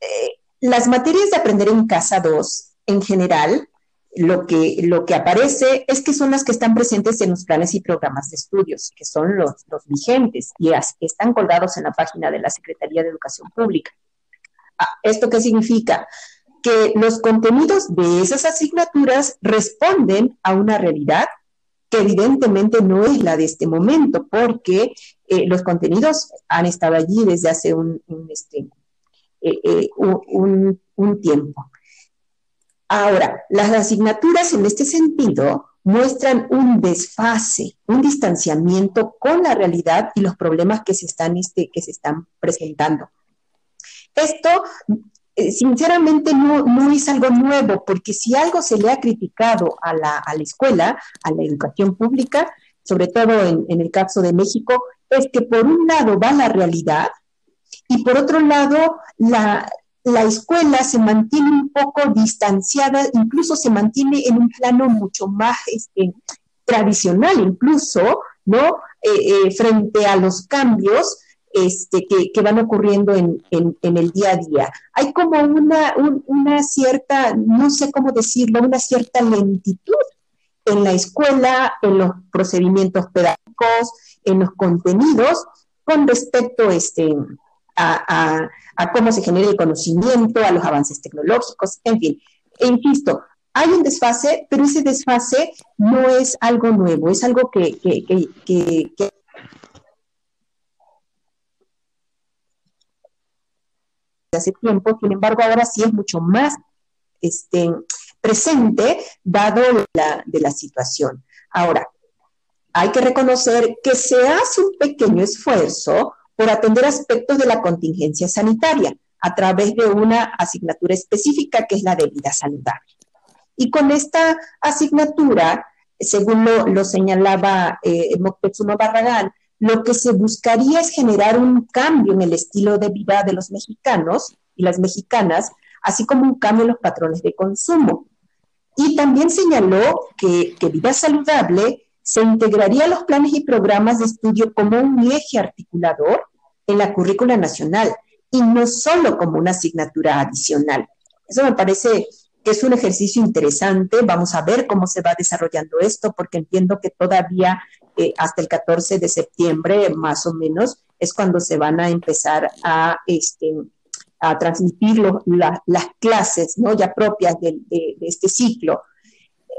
Eh, las materias de aprender en casa 2, en general, lo que, lo que aparece es que son las que están presentes en los planes y programas de estudios, que son los, vigentes y están colgados en la página de la Secretaría de Educación Pública. Ah, ¿Esto qué significa? Que los contenidos de esas asignaturas responden a una realidad que evidentemente no es la de este momento, porque eh, los contenidos han estado allí desde hace un, este, eh, eh, un, un tiempo. Ahora, las asignaturas en este sentido muestran un desfase, un distanciamiento con la realidad y los problemas que se están, este, que se están presentando. Esto sinceramente no, no, es algo nuevo, porque si algo se le ha criticado a la, a la escuela, a la educación pública, sobre todo en, en, el caso de México, es que por un lado va la realidad y por otro lado la, la escuela se mantiene un poco distanciada, incluso se mantiene en un plano mucho más este, tradicional, incluso ¿no? Eh, eh, frente a los cambios este, que, van ocurriendo en, el día a día. Hay como una, una cierta, no sé cómo decirlo, una cierta lentitud en la escuela, en los procedimientos pedagógicos, en los contenidos, con respecto este, a, cómo se genera el conocimiento, a los avances tecnológicos, en fin. E insisto, hay un desfase, pero ese desfase no es algo nuevo, es algo que, hace tiempo, sin embargo ahora sí es mucho más este, presente dado la, de la situación. Ahora, hay que reconocer que se hace un pequeño esfuerzo por atender aspectos de la contingencia sanitaria a través de una asignatura específica que es la de vida saludable. Y con esta asignatura, según lo, señalaba eh, Moctezuma Barragán, lo que se buscaría es generar un cambio en el estilo de vida de los mexicanos y las mexicanas, así como un cambio en los patrones de consumo. Y también señaló que, que vida saludable se integraría a los planes y programas de estudio como un eje articulador en la currícula nacional y no solo como una asignatura adicional. Eso me parece que es un ejercicio interesante. Vamos a ver cómo se va desarrollando esto, porque entiendo que todavía eh, hasta el 14 de septiembre, más o menos, es cuando se van a empezar a, este, transmitir las clases ¿no? ya propias de este ciclo.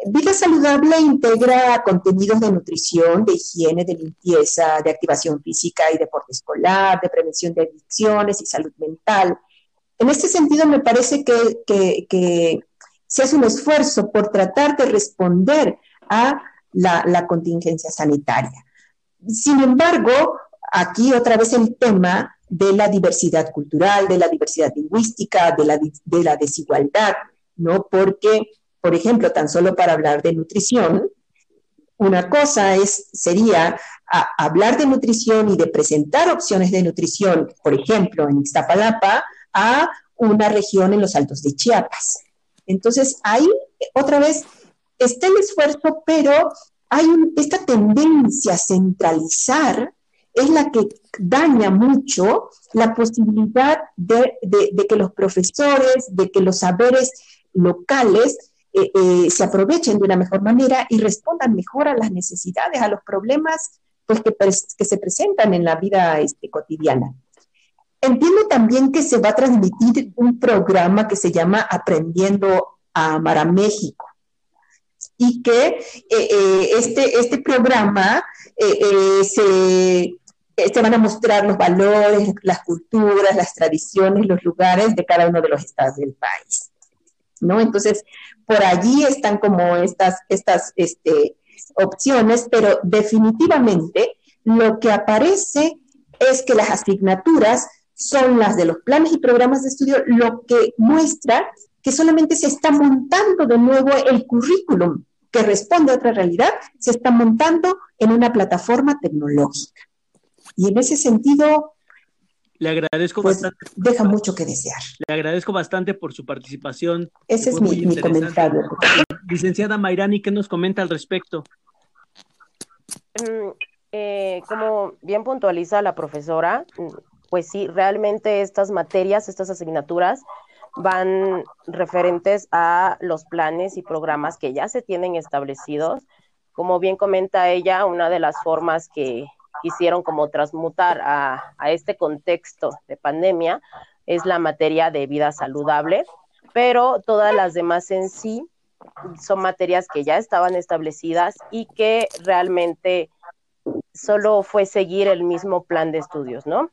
Vida saludable integra contenidos de nutrición, de higiene, de limpieza, de activación física y deporte escolar, de prevención de adicciones y salud mental. En este sentido, me parece que, se hace un esfuerzo por tratar de responder a la, contingencia sanitaria. Sin embargo, aquí otra vez el tema de la diversidad cultural, de la diversidad lingüística, de la, de la desigualdad, ¿no? Porque por ejemplo, tan solo para hablar de nutrición, una cosa es, sería hablar de nutrición y de presentar opciones de nutrición, por ejemplo, en Iztapalapa, a una región en los altos de Chiapas. Entonces, ahí otra vez está el esfuerzo, pero hay esta tendencia a centralizar es la que daña mucho la posibilidad de que los profesores, de que los saberes locales eh, eh, se aprovechen de una mejor manera y respondan mejor a las necesidades, a los problemas pues, que, se presentan en la vida este, cotidiana. Entiendo también que se va a transmitir un programa que se llama Aprendiendo a Amar a México y que eh, este, este programa se, se van a mostrar los valores, las culturas, las tradiciones, los lugares de cada uno de los estados del país. ¿no? Entonces, por allí están como estas, estas este, opciones, pero definitivamente lo que aparece es que las asignaturas son las de los planes y programas de estudio, lo que muestra que solamente se está montando de nuevo el currículum que responde a otra realidad, se está montando en una plataforma tecnológica. Y en ese sentido, le agradezco pues, bastante. Deja mucho que desear. Le agradezco bastante por su participación. Ese es mi, comentario. Licenciada Mayrani, ¿qué nos comenta al respecto? Mm, eh, como bien puntualiza la profesora, mm, pues sí, realmente estas materias, estas asignaturas van referentes a los planes y programas que ya se tienen establecidos. Como bien comenta ella, una de las formas que quisieron como transmutar a, este contexto de pandemia es la materia de vida saludable, pero todas las demás en sí son materias que ya estaban establecidas y que realmente solo fue seguir el mismo plan de estudios, ¿no?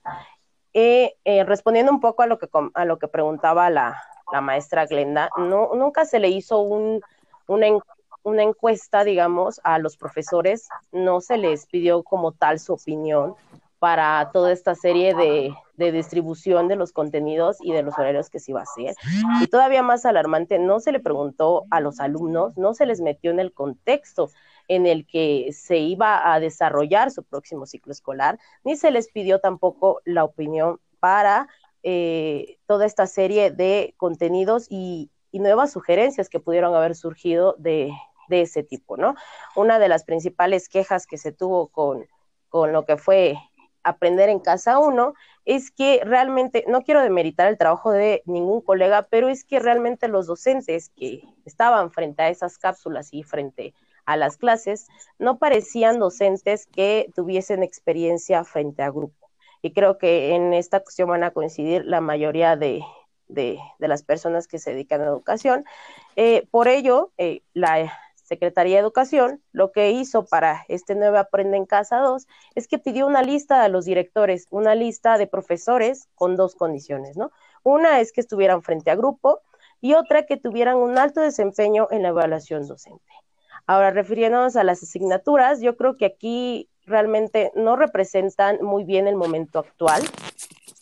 Eh, respondiendo un poco a lo que, a lo que preguntaba la, maestra Glenda, no, nunca se le hizo un, una, una encuesta, digamos, a los profesores, no se les pidió como tal su opinión para toda esta serie de, distribución de los contenidos y de los horarios que se iba a hacer. Y todavía más alarmante, no se le preguntó a los alumnos, no se les metió en el contexto en el que se iba a desarrollar su próximo ciclo escolar, ni se les pidió tampoco la opinión para eh, toda esta serie de contenidos y, y nuevas sugerencias que pudieron haber surgido de, de ese tipo, ¿no? Una de las principales quejas que se tuvo con, con lo que fue aprender en casa uno es que realmente, no quiero demeritar el trabajo de ningún colega, pero es que realmente los docentes que estaban frente a esas cápsulas y frente a las clases no parecían docentes que tuviesen experiencia frente a grupo. Y creo que en esta cuestión van a coincidir la mayoría de, de, las personas que se dedican a la educación. Eh, por ello, eh, la Secretaría de Educación lo que hizo para este nuevo Aprende en Casa 2 es que pidió una lista a los directores, una lista de profesores con dos condiciones, ¿no? Una es que estuvieran frente a grupo y otra que tuvieran un alto desempeño en la evaluación docente. Ahora, refiriéndonos a las asignaturas, yo creo que aquí realmente no representan muy bien el momento actual.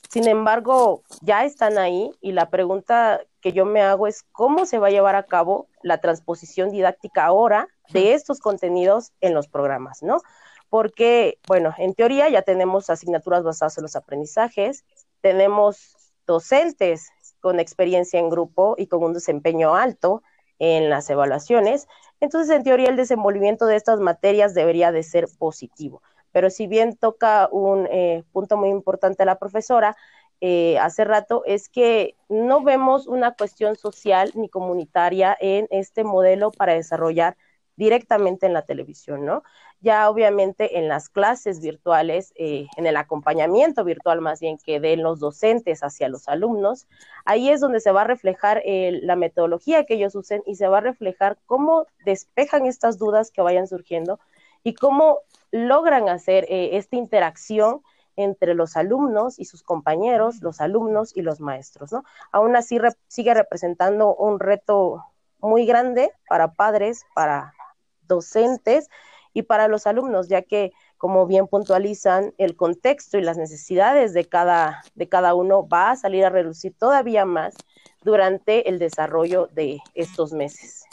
Sin embargo, ya están ahí y la pregunta que yo me hago es cómo se va a llevar a cabo la transposición didáctica ahora de estos contenidos en los programas, ¿no? Porque, bueno, en teoría ya tenemos asignaturas basadas en los aprendizajes, tenemos docentes con experiencia en grupo y con un desempeño alto en las evaluaciones, entonces en teoría el desenvolvimiento de estas materias debería de ser positivo. Pero si bien toca un eh, punto muy importante a la profesora eh, hace rato, es que no vemos una cuestión social ni comunitaria en este modelo para desarrollar directamente en la televisión, ¿no? Ya obviamente en las clases virtuales, eh, en el acompañamiento virtual más bien que den los docentes hacia los alumnos, ahí es donde se va a reflejar la metodología que ellos usen y se va a reflejar cómo despejan estas dudas que vayan surgiendo y cómo logran hacer eh, esta interacción entre los alumnos y sus compañeros, los alumnos y los maestros, ¿no? Aún así sigue representando un reto muy grande para padres, para docentes y para los alumnos, ya que, como bien puntualizan, el contexto y las necesidades de cada, de cada uno va a salir a reducir todavía más durante el desarrollo de estos meses.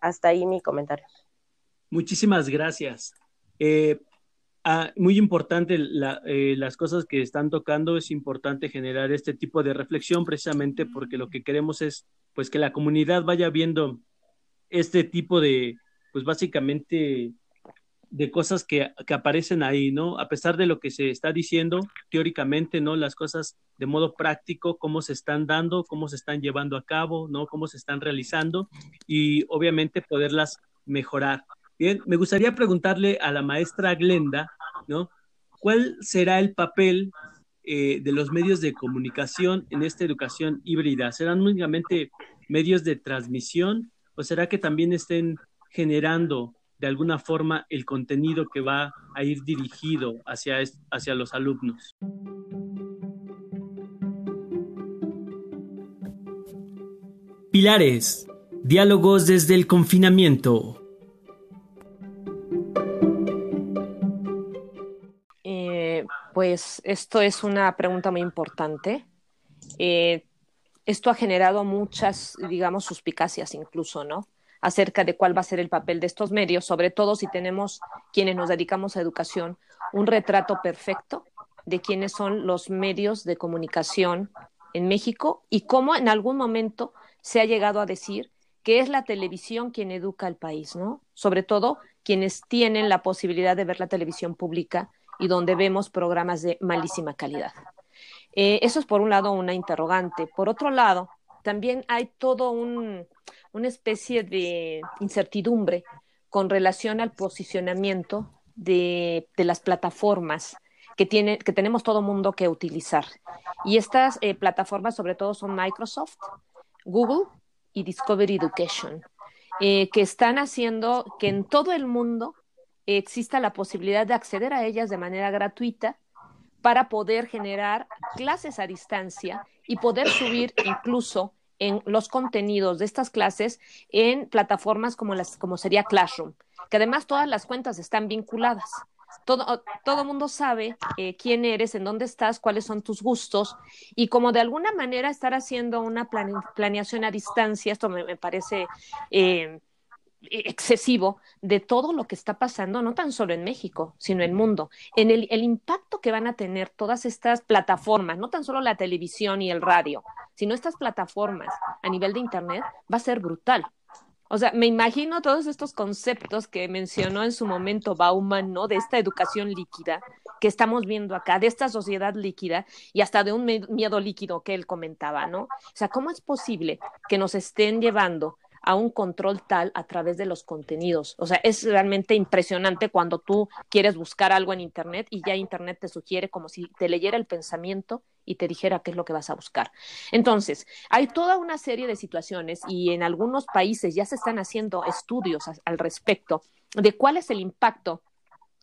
Hasta ahí mi comentario. Muchísimas gracias. Eh, ah, muy importante eh, las cosas que están tocando, es importante generar este tipo de reflexión precisamente porque lo que queremos es pues que la comunidad vaya viendo este tipo de, pues básicamente de cosas que, que, aparecen ahí, ¿no? A pesar de lo que se está diciendo teóricamente, ¿no? Las cosas de modo práctico, cómo se están dando, cómo se están llevando a cabo, ¿no? Cómo se están realizando y obviamente poderlas mejorar. Bien, me gustaría preguntarle a la maestra Glenda, ¿no? ¿Cuál será el papel eh, de los medios de comunicación en esta educación híbrida? ¿Serán únicamente medios de transmisión o será que también estén generando de alguna forma el contenido que va a ir dirigido hacia, hacia los alumnos? Pilares, diálogos desde el confinamiento. Pues esto es una pregunta muy importante. Eh, esto ha generado muchas, digamos, suspicacias incluso, ¿no? Acerca de cuál va a ser el papel de estos medios, sobre todo si tenemos quienes nos dedicamos a educación, un retrato perfecto de quiénes son los medios de comunicación en México y cómo en algún momento se ha llegado a decir que es la televisión quien educa al país, ¿no? Sobre todo quienes tienen la posibilidad de ver la televisión pública y donde vemos programas de malísima calidad. Eh, eso es por un lado una interrogante. Por otro lado, también hay todo un, una especie de incertidumbre con relación al posicionamiento de, de las plataformas que, tiene, que tenemos todo mundo que utilizar. Y estas eh, plataformas sobre todo son Microsoft, Google y Discovery Education, eh, que están haciendo que en todo el mundo exista la posibilidad de acceder a ellas de manera gratuita para poder generar clases a distancia y poder subir incluso en los contenidos de estas clases en plataformas como las como sería Classroom, que además todas las cuentas están vinculadas. Todo, todo mundo sabe eh, quién eres, en dónde estás, cuáles son tus gustos y como de alguna manera estar haciendo una planeación a distancia, esto me, parece eh, excesivo de todo lo que está pasando, no tan solo en México, sino en el mundo, en el, el, impacto que van a tener todas estas plataformas, no tan solo la televisión y el radio, sino estas plataformas a nivel de Internet, va a ser brutal. O sea, me imagino todos estos conceptos que mencionó en su momento Bauman, ¿no? De esta educación líquida que estamos viendo acá, de esta sociedad líquida y hasta de un miedo líquido que él comentaba, ¿no? O sea, ¿cómo es posible que nos estén llevando a un control tal a través de los contenidos. O sea, es realmente impresionante cuando tú quieres buscar algo en Internet y ya Internet te sugiere como si te leyera el pensamiento y te dijera qué es lo que vas a buscar. Entonces, hay toda una serie de situaciones y en algunos países ya se están haciendo estudios al respecto de cuál es el impacto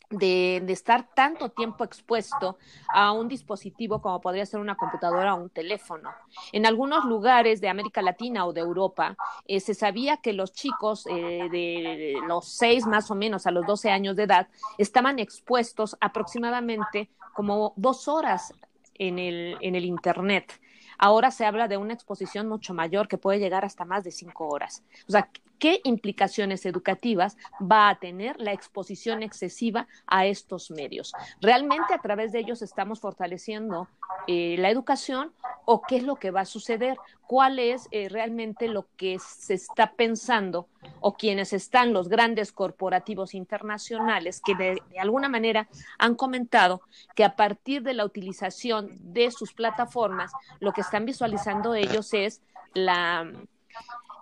de, estar tanto tiempo expuesto a un dispositivo como podría ser una computadora o un teléfono. En algunos lugares de América Latina o de Europa eh, se sabía que los chicos eh, de los seis más o menos a los 12 años de edad estaban expuestos aproximadamente como dos horas en el, en el Internet. Ahora se habla de una exposición mucho mayor que puede llegar hasta más de cinco horas. O sea, ¿qué implicaciones educativas va a tener la exposición excesiva a estos medios? ¿Realmente a través de ellos estamos fortaleciendo eh, la educación o qué es lo que va a suceder? ¿Cuál es eh, realmente lo que se está pensando o quienes están los grandes corporativos internacionales que de, alguna manera han comentado que a partir de la utilización de sus plataformas, lo que están visualizando ellos es la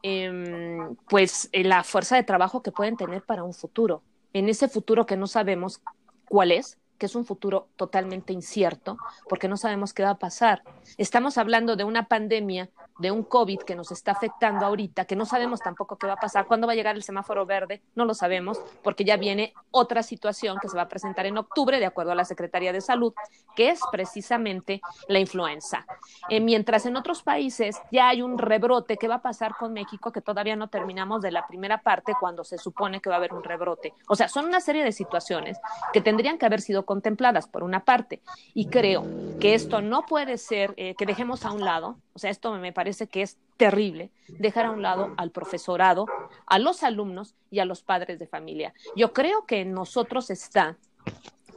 em, pues eh, la fuerza de trabajo que pueden tener para un futuro. En ese futuro que no sabemos cuál es, que es un futuro totalmente incierto, porque no sabemos qué va a pasar. Estamos hablando de una pandemia de un COVID que nos está afectando ahorita, que no sabemos tampoco qué va a pasar, cuándo va a llegar el semáforo verde, no lo sabemos, porque ya viene otra situación que se va a presentar en octubre, de acuerdo a la Secretaría de Salud, que es precisamente la influenza. Eh, mientras en otros países ya hay un rebrote, ¿qué va a pasar con México? Que todavía no terminamos de la primera parte cuando se supone que va a haber un rebrote. O sea, son una serie de situaciones que tendrían que haber sido contempladas por una parte. Y creo que esto no puede ser eh, que dejemos a un lado, o sea, esto me parece que es terrible, dejar a un lado al profesorado, a los alumnos y a los padres de familia. Yo creo que en nosotros está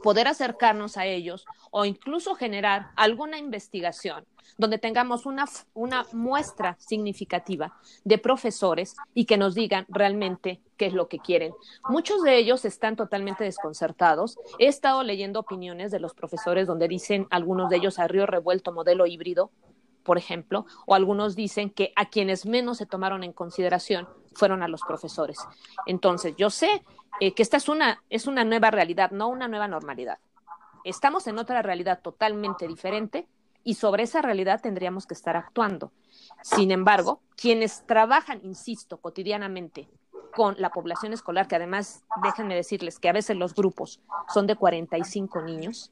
poder acercarnos a ellos o incluso generar alguna investigación donde tengamos una, una muestra significativa de profesores y que nos digan realmente qué es lo que quieren. Muchos de ellos están totalmente desconcertados. He estado leyendo opiniones de los profesores donde dicen algunos de ellos a río revuelto modelo híbrido, por ejemplo, o algunos dicen que a quienes menos se tomaron en consideración fueron a los profesores. Entonces, yo sé eh, que esta es una, es una nueva realidad, no una nueva normalidad. Estamos en otra realidad totalmente diferente y sobre esa realidad tendríamos que estar actuando. Sin embargo, quienes trabajan, insisto, cotidianamente con la población escolar, que además, déjenme decirles que a veces los grupos son de 45 niños,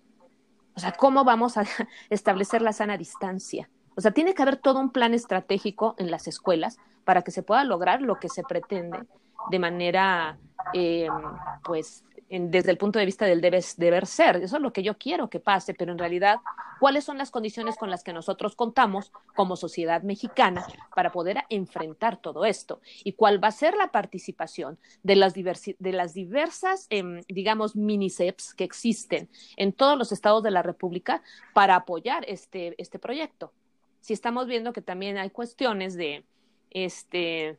o sea, ¿cómo vamos a establecer la sana distancia? O sea, tiene que haber todo un plan estratégico en las escuelas para que se pueda lograr lo que se pretende de manera, eh, pues, desde el punto de vista del deber ser. Eso es lo que yo quiero que pase, pero en realidad, ¿cuáles son las condiciones con las que nosotros contamos como sociedad mexicana para poder enfrentar todo esto? ¿Y cuál va a ser la participación de las, de las diversas, eh, digamos, miniceps que existen en todos los estados de la República para apoyar este, este proyecto? Si estamos viendo que también hay cuestiones de, este,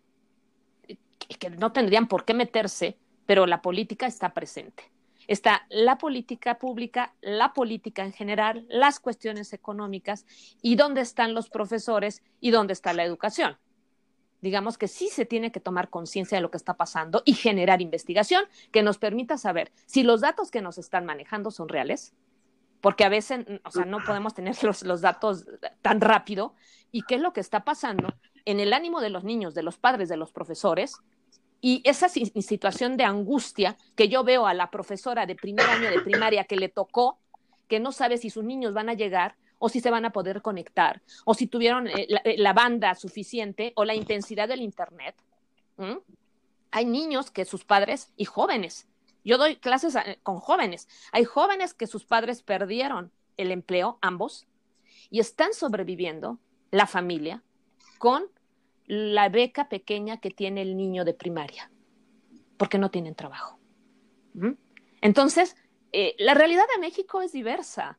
que no tendrían por qué meterse, pero la política está presente. Está la política pública, la política en general, las cuestiones económicas y dónde están los profesores y dónde está la educación. Digamos que sí se tiene que tomar conciencia de lo que está pasando y generar investigación que nos permita saber si los datos que nos están manejando son reales, porque a veces, o sea, no podemos tener los, datos tan rápido. ¿Y qué es lo que está pasando en el ánimo de los niños, de los padres, de los profesores? Y esa situación de angustia que yo veo a la profesora de primer año de primaria que le tocó, que no sabe si sus niños van a llegar o si se van a poder conectar, o si tuvieron eh, eh, la, banda suficiente o la intensidad del Internet. Hay niños que sus padres y jóvenes yo doy clases con jóvenes. Hay jóvenes que sus padres perdieron el empleo, ambos, y están sobreviviendo, la familia, con la beca pequeña que tiene el niño de primaria, porque no tienen trabajo. Entonces, eh, la realidad de México es diversa.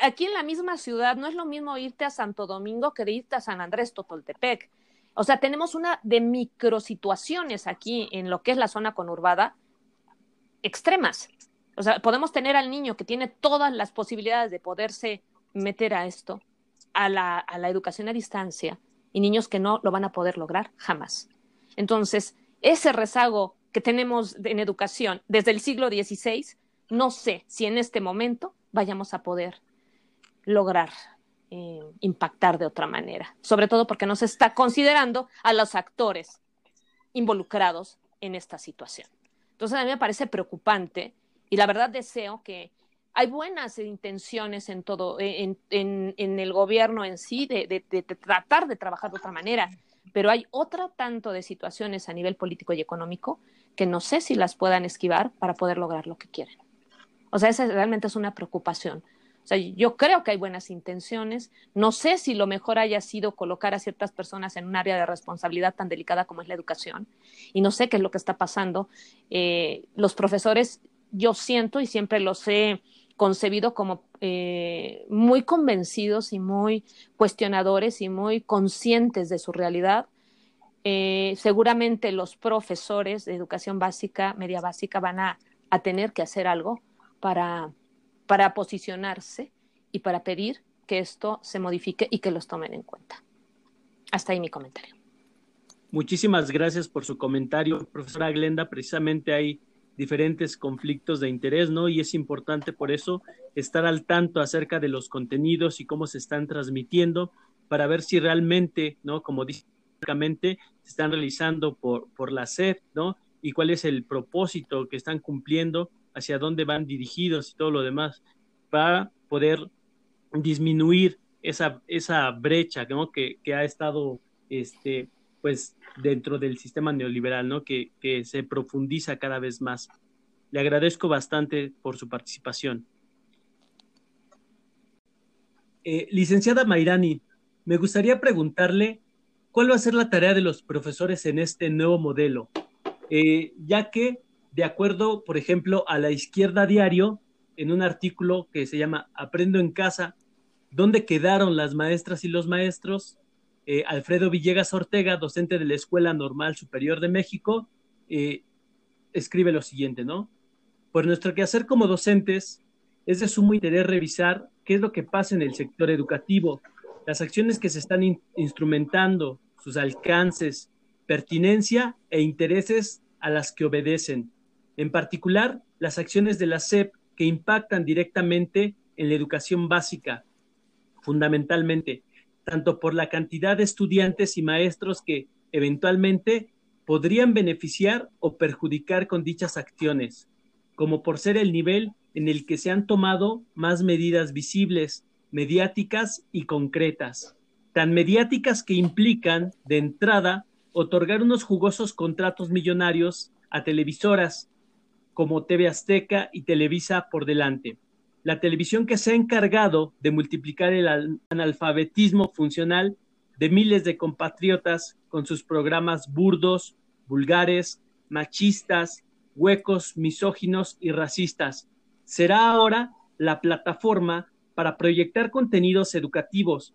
aquí en la misma ciudad no es lo mismo irte a Santo Domingo que irte a San Andrés Totoltepec. O sea, tenemos una de microsituaciones aquí en lo que es la zona conurbada extremas. O sea, podemos tener al niño que tiene todas las posibilidades de poderse meter a esto, a la, a la educación a distancia, y niños que no lo van a poder lograr jamás. Entonces, ese rezago que tenemos en educación desde el siglo XVI, no sé si en este momento vayamos a poder lograr eh, impactar de otra manera, sobre todo porque no se está considerando a los actores involucrados en esta situación. Entonces, a mí me parece preocupante y la verdad deseo que hay buenas intenciones en todo, en, el gobierno en sí, de, tratar de trabajar de otra manera, pero hay otra tanto de situaciones a nivel político y económico que no sé si las puedan esquivar para poder lograr lo que quieren. O sea, esa realmente es una preocupación. O sea, yo creo que hay buenas intenciones. No sé si lo mejor haya sido colocar a ciertas personas en un área de responsabilidad tan delicada como es la educación. Y no sé qué es lo que está pasando. Eh, los profesores, yo siento y siempre los he concebido como eh, muy convencidos y muy cuestionadores y muy conscientes de su realidad. Eh, seguramente los profesores de educación básica, media básica, van a, tener que hacer algo para, para posicionarse y para pedir que esto se modifique y que los tomen en cuenta. Hasta ahí mi comentario. Muchísimas gracias por su comentario, profesora Glenda. Precisamente hay diferentes conflictos de interés, ¿no? Y es importante por eso estar al tanto acerca de los contenidos y cómo se están transmitiendo para ver si realmente, ¿no? Como dice se están realizando por, por la SED, ¿no? Y cuál es el propósito que están cumpliendo, hacia dónde van dirigidos y todo lo demás, para poder disminuir esa, esa brecha, ¿no? Que, que ha estado, este, pues dentro del sistema neoliberal, ¿no? Que, se profundiza cada vez más. Le agradezco bastante por su participación. Eh, licenciada Mairani, me gustaría preguntarle cuál va a ser la tarea de los profesores en este nuevo modelo, eh, ya que, de acuerdo, por ejemplo, a la izquierda diario, en un artículo que se llama Aprendo en casa, ¿dónde quedaron las maestras y los maestros? Eh, Alfredo Villegas Ortega, docente de la Escuela Normal Superior de México, eh, escribe lo siguiente, ¿no? Por nuestro quehacer como docentes, es de sumo interés revisar qué es lo que pasa en el sector educativo, las acciones que se están instrumentando, sus alcances, pertinencia e intereses a las que obedecen. En particular, las acciones de la SEP que impactan directamente en la educación básica, fundamentalmente, tanto por la cantidad de estudiantes y maestros que eventualmente podrían beneficiar o perjudicar con dichas acciones, como por ser el nivel en el que se han tomado más medidas visibles, mediáticas y concretas, tan mediáticas que implican, de entrada, otorgar unos jugosos contratos millonarios a televisoras como TV Azteca y Televisa por delante la televisión que se ha encargado de multiplicar el analfabetismo funcional de miles de compatriotas con sus programas burdos, vulgares, machistas, huecos, misóginos y racistas. Será ahora la plataforma para proyectar contenidos educativos.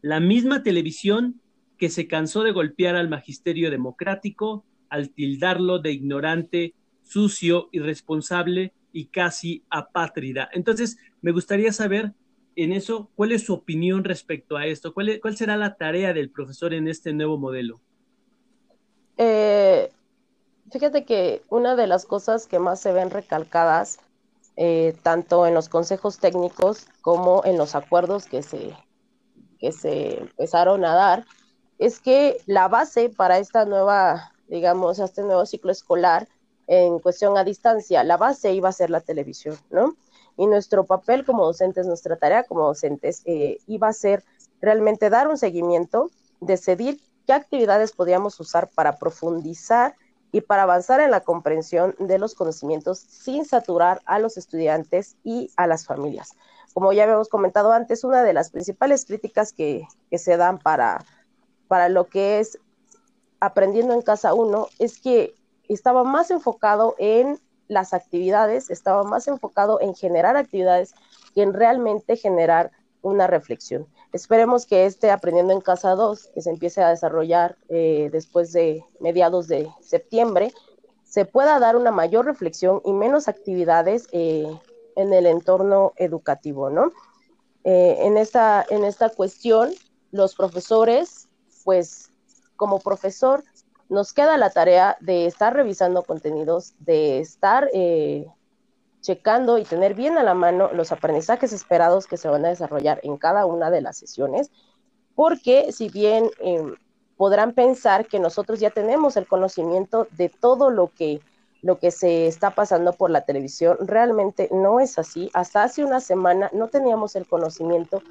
La misma televisión que se cansó de golpear al magisterio democrático al tildarlo de ignorante, sucio, irresponsable y casi apátrida. Entonces, me gustaría saber en eso, ¿cuál es su opinión respecto a esto? ¿Cuál, cuál será la tarea del profesor en este nuevo modelo? Eh, fíjate que una de las cosas que más se ven recalcadas, eh, tanto en los consejos técnicos como en los acuerdos que se, que se empezaron a dar, es que la base para esta nueva, digamos, este nuevo ciclo escolar en cuestión a distancia, la base iba a ser la televisión, ¿no? Y nuestro papel como docentes, nuestra tarea como docentes, eh, iba a ser realmente dar un seguimiento, decidir qué actividades podíamos usar para profundizar y para avanzar en la comprensión de los conocimientos sin saturar a los estudiantes y a las familias. Como ya habíamos comentado antes, una de las principales críticas que, que se dan para, para lo que es aprendiendo en casa uno es que estaba más enfocado en las actividades, estaba más enfocado en generar actividades que en realmente generar una reflexión. Esperemos que este Aprendiendo en Casa 2, que se empiece a desarrollar eh, después de mediados de septiembre, se pueda dar una mayor reflexión y menos actividades eh, en el entorno educativo, ¿no? Eh, en, esta, en esta cuestión, los profesores, pues como profesor, nos queda la tarea de estar revisando contenidos, de estar eh, checando y tener bien a la mano los aprendizajes esperados que se van a desarrollar en cada una de las sesiones, porque si bien em, podrán pensar que nosotros ya tenemos el conocimiento de todo lo que lo que se está pasando por la televisión. Realmente no es así. Hasta hace una semana no teníamos el conocimiento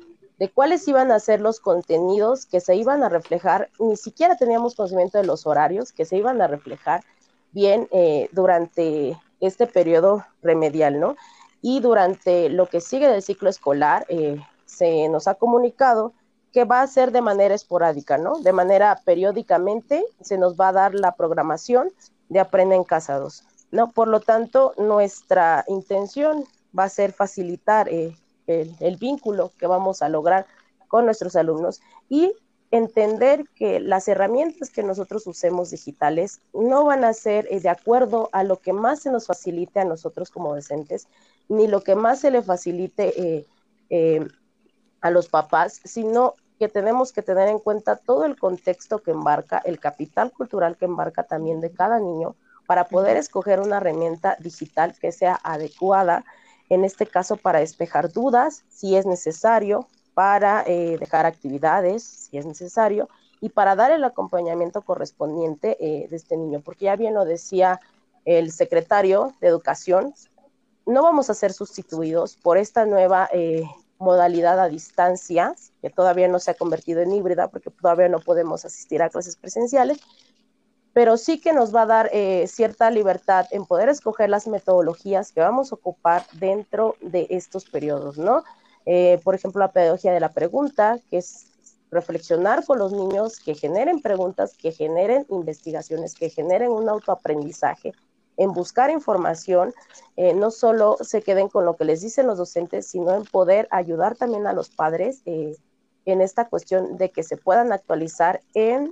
de cuáles iban a ser los contenidos que se iban a reflejar, ni siquiera teníamos conocimiento de los horarios que se iban a reflejar bien eh, durante este periodo remedial, ¿no? Y durante lo que sigue del ciclo escolar, eh, se nos ha comunicado que va a ser de manera esporádica, ¿no? De manera periódicamente se nos va a dar la programación de Aprenden Casados, ¿no? Por lo tanto, nuestra intención va a ser facilitar eh, el, vínculo que vamos a lograr con nuestros alumnos y entender que las herramientas que nosotros usemos digitales no van a ser eh, de acuerdo a lo que más se nos facilite a nosotros como docentes, ni lo que más se le facilite eh, a los papás, sino que tenemos que tener en cuenta todo el contexto que embarca, el capital cultural que embarca también de cada niño, para poder escoger una herramienta digital que sea adecuada, en este caso para despejar dudas, si es necesario, para eh, dejar actividades, si es necesario, y para dar el acompañamiento correspondiente eh, de este niño, porque ya bien lo decía el secretario de Educación, no vamos a ser sustituidos por esta nueva eh, modalidad a distancia, que todavía no se ha convertido en híbrida porque todavía no podemos asistir a clases presenciales, pero sí que nos va a dar eh, cierta libertad en poder escoger las metodologías que vamos a ocupar dentro de estos periodos, ¿no? Eh, por ejemplo, la pedagogía de la pregunta, que es reflexionar con los niños, que generen preguntas, que generen investigaciones, que generen un autoaprendizaje, en buscar información, eh, no solo se queden con lo que les dicen los docentes, sino en poder ayudar también a los padres en esta cuestión de que se puedan actualizar en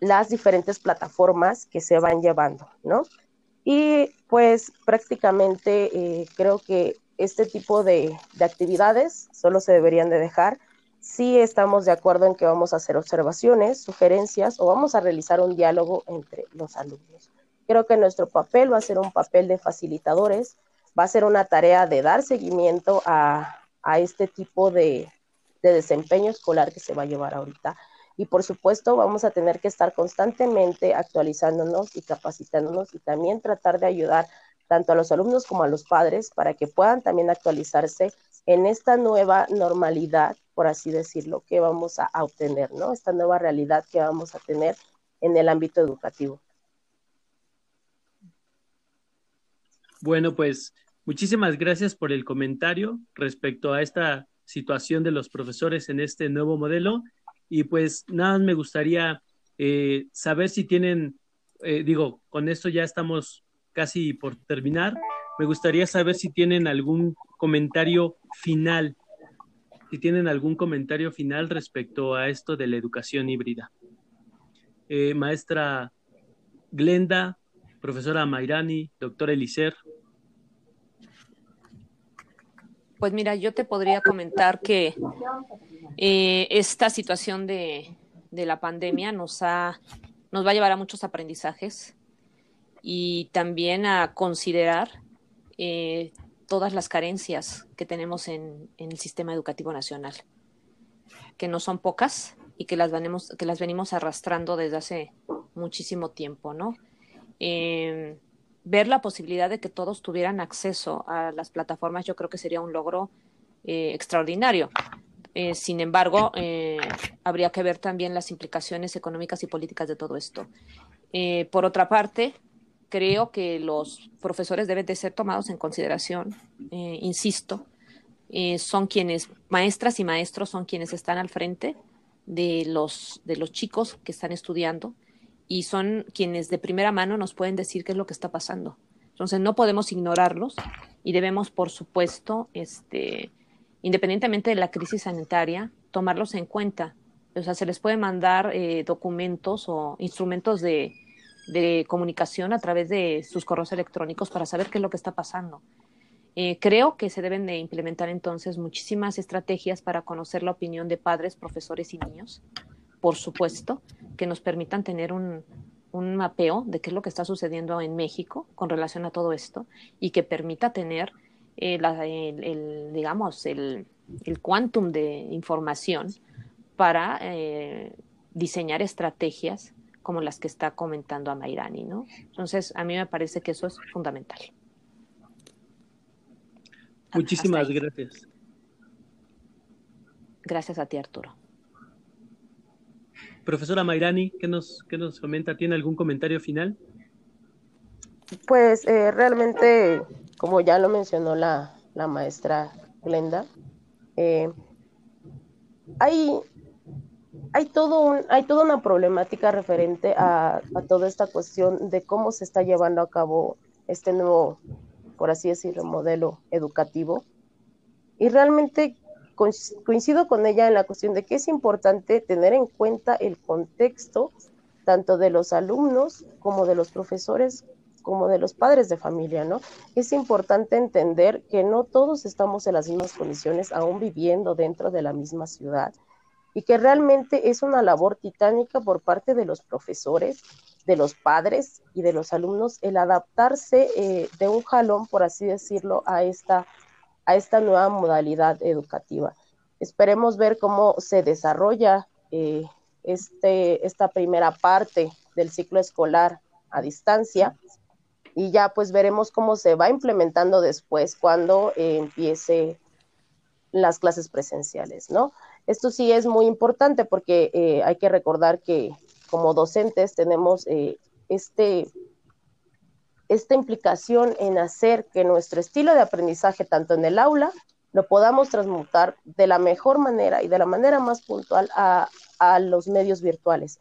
las diferentes plataformas que se van llevando, ¿no? Y pues prácticamente eh, creo que este tipo de, de actividades solo se deberían de dejar si estamos de acuerdo en que vamos a hacer observaciones, sugerencias o vamos a realizar un diálogo entre los alumnos. Creo que nuestro papel va a ser un papel de facilitadores, va a ser una tarea de dar seguimiento a, este tipo de, desempeño escolar que se va a llevar ahorita. Y por supuesto vamos a tener que estar constantemente actualizándonos y capacitándonos y también tratar de ayudar tanto a los alumnos como a los padres para que puedan también actualizarse en esta nueva normalidad, por así decirlo, que vamos a obtener, ¿no? Esta nueva realidad que vamos a tener en el ámbito educativo. Bueno, pues muchísimas gracias por el comentario respecto a esta situación de los profesores en este nuevo modelo. Y pues nada, me gustaría eh, saber si tienen, eh, digo, con esto ya estamos casi por terminar. Me gustaría saber si tienen algún comentario final, si tienen algún comentario final respecto a esto de la educación híbrida. Eh, maestra Glenda, profesora Mairani, doctora Elicer. Pues mira, yo te podría comentar que eh, esta situación de, la pandemia nos, ha, nos va a llevar a muchos aprendizajes y también a considerar eh, todas las carencias que tenemos en, el sistema educativo nacional, que no son pocas y que las, venimos, que las venimos arrastrando desde hace muchísimo tiempo, ¿no? Eh, ver la posibilidad de que todos tuvieran acceso a las plataformas, yo creo que sería un logro eh, extraordinario. Eh, sin embargo, eh, habría que ver también las implicaciones económicas y políticas de todo esto. por otra parte, creo que los profesores deben de ser tomados en consideración, insisto, son quienes, maestras y maestros son quienes están al frente de los, de los chicos que están estudiando y son quienes de primera mano nos pueden decir qué es lo que está pasando. Entonces no podemos ignorarlos y debemos, por supuesto, este, independientemente de la crisis sanitaria, tomarlos en cuenta. O sea, se les puede mandar eh, documentos o instrumentos de, de, comunicación a través de sus correos electrónicos para saber qué es lo que está pasando. Eh, creo que se deben de implementar entonces muchísimas estrategias para conocer la opinión de padres, profesores y niños, por supuesto, que nos permitan tener un, un mapeo de qué es lo que está sucediendo en México con relación a todo esto y que permita tener eh, el, digamos, el, el quantum de información para eh, diseñar estrategias como las que está comentando a Mairani, ¿no? Entonces, a mí me parece que eso es fundamental. Muchísimas gracias. Gracias a ti, Arturo. Profesora Mairani, ¿qué nos, qué nos comenta? ¿Tiene algún comentario final? Pues eh, realmente, como ya lo mencionó la, maestra Glenda, eh, hay, hay, todo un, hay toda una problemática referente a, a, toda esta cuestión de cómo se está llevando a cabo este nuevo, por así decirlo, modelo educativo. Y realmente coincido con ella en la cuestión de que es importante tener en cuenta el contexto tanto de los alumnos como de los profesores como de los padres de familia, ¿no? Es importante entender que no todos estamos en las mismas condiciones, aún viviendo dentro de la misma ciudad, y que realmente es una labor titánica por parte de los profesores, de los padres y de los alumnos el adaptarse eh, de un jalón, por así decirlo, a esta a esta nueva modalidad educativa. Esperemos ver cómo se desarrolla eh, este, esta primera parte del ciclo escolar a distancia y ya pues veremos cómo se va implementando después cuando eh, empiece las clases presenciales, ¿no? Esto sí es muy importante porque eh, hay que recordar que como docentes tenemos este esta implicación en hacer que nuestro estilo de aprendizaje, tanto en el aula, lo podamos transmutar de la mejor manera y de la manera más puntual a, los medios virtuales,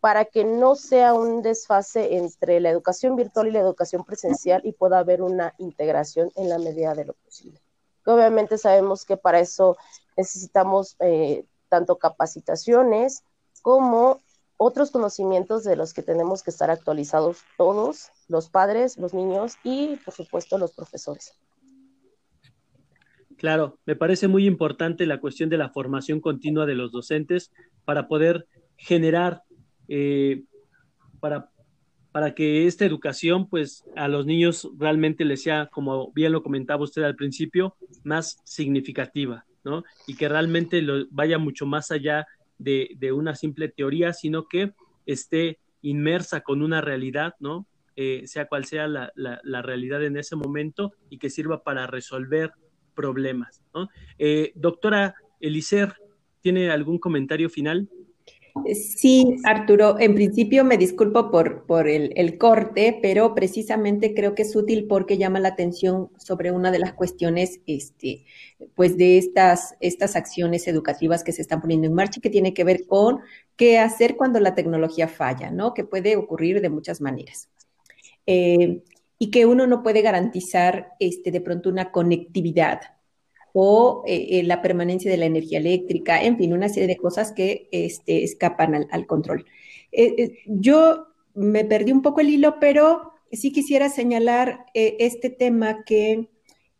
para que no sea un desfase entre la educación virtual y la educación presencial y pueda haber una integración en la medida de lo posible. obviamente sabemos que para eso necesitamos eh, tanto capacitaciones como otros conocimientos de los que tenemos que estar actualizados todos, los padres, los niños y, por supuesto, los profesores. Claro, me parece muy importante la cuestión de la formación continua de los docentes para poder generar, eh, para, para que esta educación, pues a los niños realmente les sea, como bien lo comentaba usted al principio, más significativa, ¿no? Y que realmente lo, vaya mucho más allá de, una simple teoría, sino que esté inmersa con una realidad, ¿no? Eh, sea cual sea la, la, realidad en ese momento y que sirva para resolver problemas. Eh, doctora Elicer, ¿tiene algún comentario final? Sí, Arturo, en principio me disculpo por, el, corte, pero precisamente creo que es útil porque llama la atención sobre una de las cuestiones, este, pues de estas, estas acciones educativas que se están poniendo en marcha y que tiene que ver con qué hacer cuando la tecnología falla, ¿no? Que puede ocurrir de muchas maneras. Eh, y que uno no puede garantizar este, de pronto una conectividad o eh, eh, la permanencia de la energía eléctrica, en fin, una serie de cosas que este, escapan al, control. Eh, yo me perdí un poco el hilo, pero sí quisiera señalar este tema que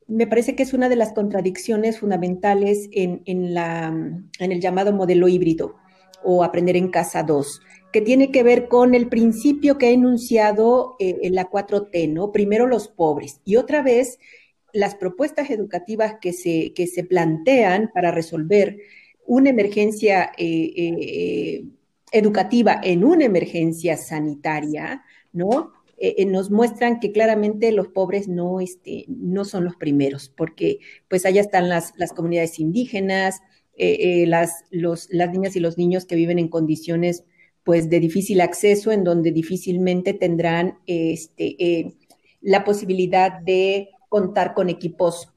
me parece que es una de las contradicciones fundamentales en, la, en el llamado modelo híbrido o aprender en casa 2 que tiene que ver con el principio que ha enunciado en la 4T, ¿no? Primero los pobres y otra vez las propuestas educativas que se, que se plantean para resolver una emergencia eh, eh, educativa en una emergencia sanitaria, ¿no? Eh, nos muestran que claramente los pobres no, este, no son los primeros, porque pues allá están las, las comunidades indígenas, las, los, las niñas y los niños que viven en condiciones pues de difícil acceso, en donde difícilmente tendrán este, la posibilidad de contar con equipos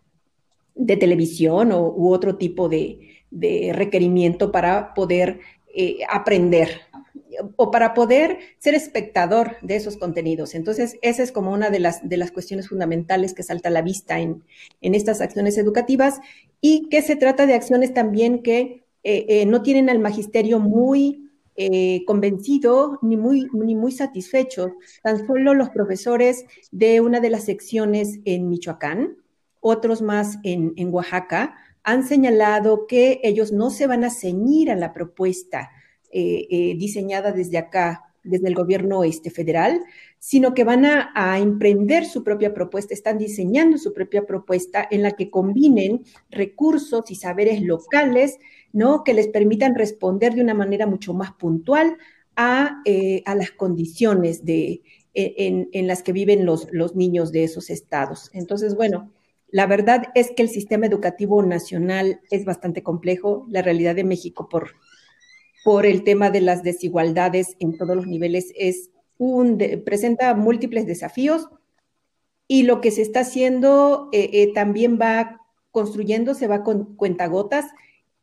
de televisión o, u otro tipo de, requerimiento para poder eh, aprender o para poder ser espectador de esos contenidos. Entonces, esa es como una de las, de las cuestiones fundamentales que salta a la vista en, en estas acciones educativas y que se trata de acciones también que eh, eh, no tienen al magisterio muy eh, convencido ni muy, ni muy satisfecho. Tan solo los profesores de una de las secciones en Michoacán, otros más en, Oaxaca, han señalado que ellos no se van a ceñir a la propuesta eh, eh, diseñada desde acá, desde el gobierno este, federal, sino que van a, emprender su propia propuesta, están diseñando su propia propuesta en la que combinen recursos y saberes locales, ¿no? Que les permitan responder de una manera mucho más puntual a, eh, a las condiciones de, en, en, las que viven los, los niños de esos estados. Entonces, bueno, la verdad es que el sistema educativo nacional es bastante complejo. La realidad de México, por por el tema de las desigualdades en todos los niveles, es presenta múltiples desafíos y lo que se está haciendo eh, eh, también va construyendo, se va con cuentagotas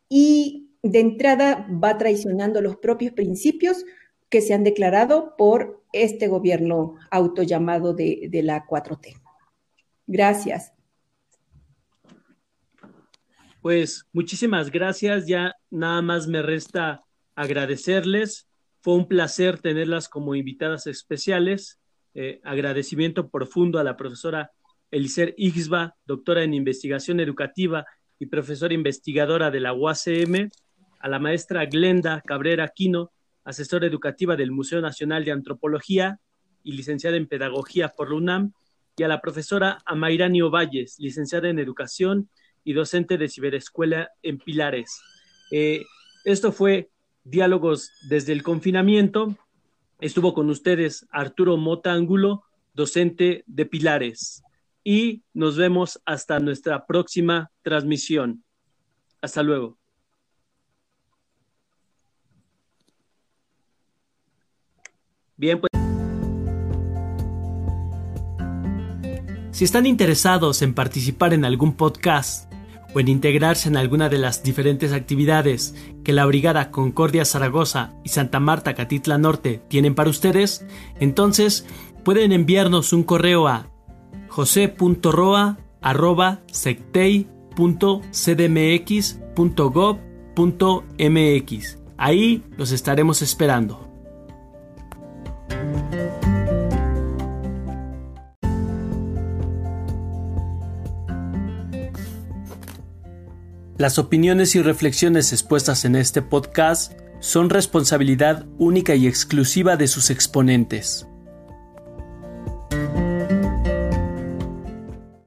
y de entrada va traicionando los propios principios que se han declarado por este gobierno autollamado de, la 4T. Gracias. Pues muchísimas gracias. Ya nada más me resta agradecerles. Fue un placer tenerlas como invitadas especiales. Eh, agradecimiento profundo a la profesora Elicer Ixba, doctora en investigación educativa y profesora investigadora de la UACM, a la maestra Glenda Cabrera Quino, asesora educativa del Museo Nacional de Antropología y licenciada en Pedagogía por la UNAM, y a la profesora Amairani Valles, licenciada en Educación y docente de Ciberescuela en Pilares. Eh, esto fue Diálogos desde el confinamiento. Estuvo con ustedes Arturo Mota Ángulo, docente de Pilares. Y nos vemos hasta nuestra próxima transmisión. Hasta luego. Bien, pues. Si están interesados en participar en algún podcast, o en integrarse en alguna de las diferentes actividades que la Brigada Concordia Zaragoza y Santa Marta Catitla Norte tienen para ustedes, entonces pueden enviarnos un correo a jose.roa.sectei.cdmx.gov.mx. Ahí los estaremos esperando. Las opiniones y reflexiones expuestas en este podcast son responsabilidad única y exclusiva de sus exponentes.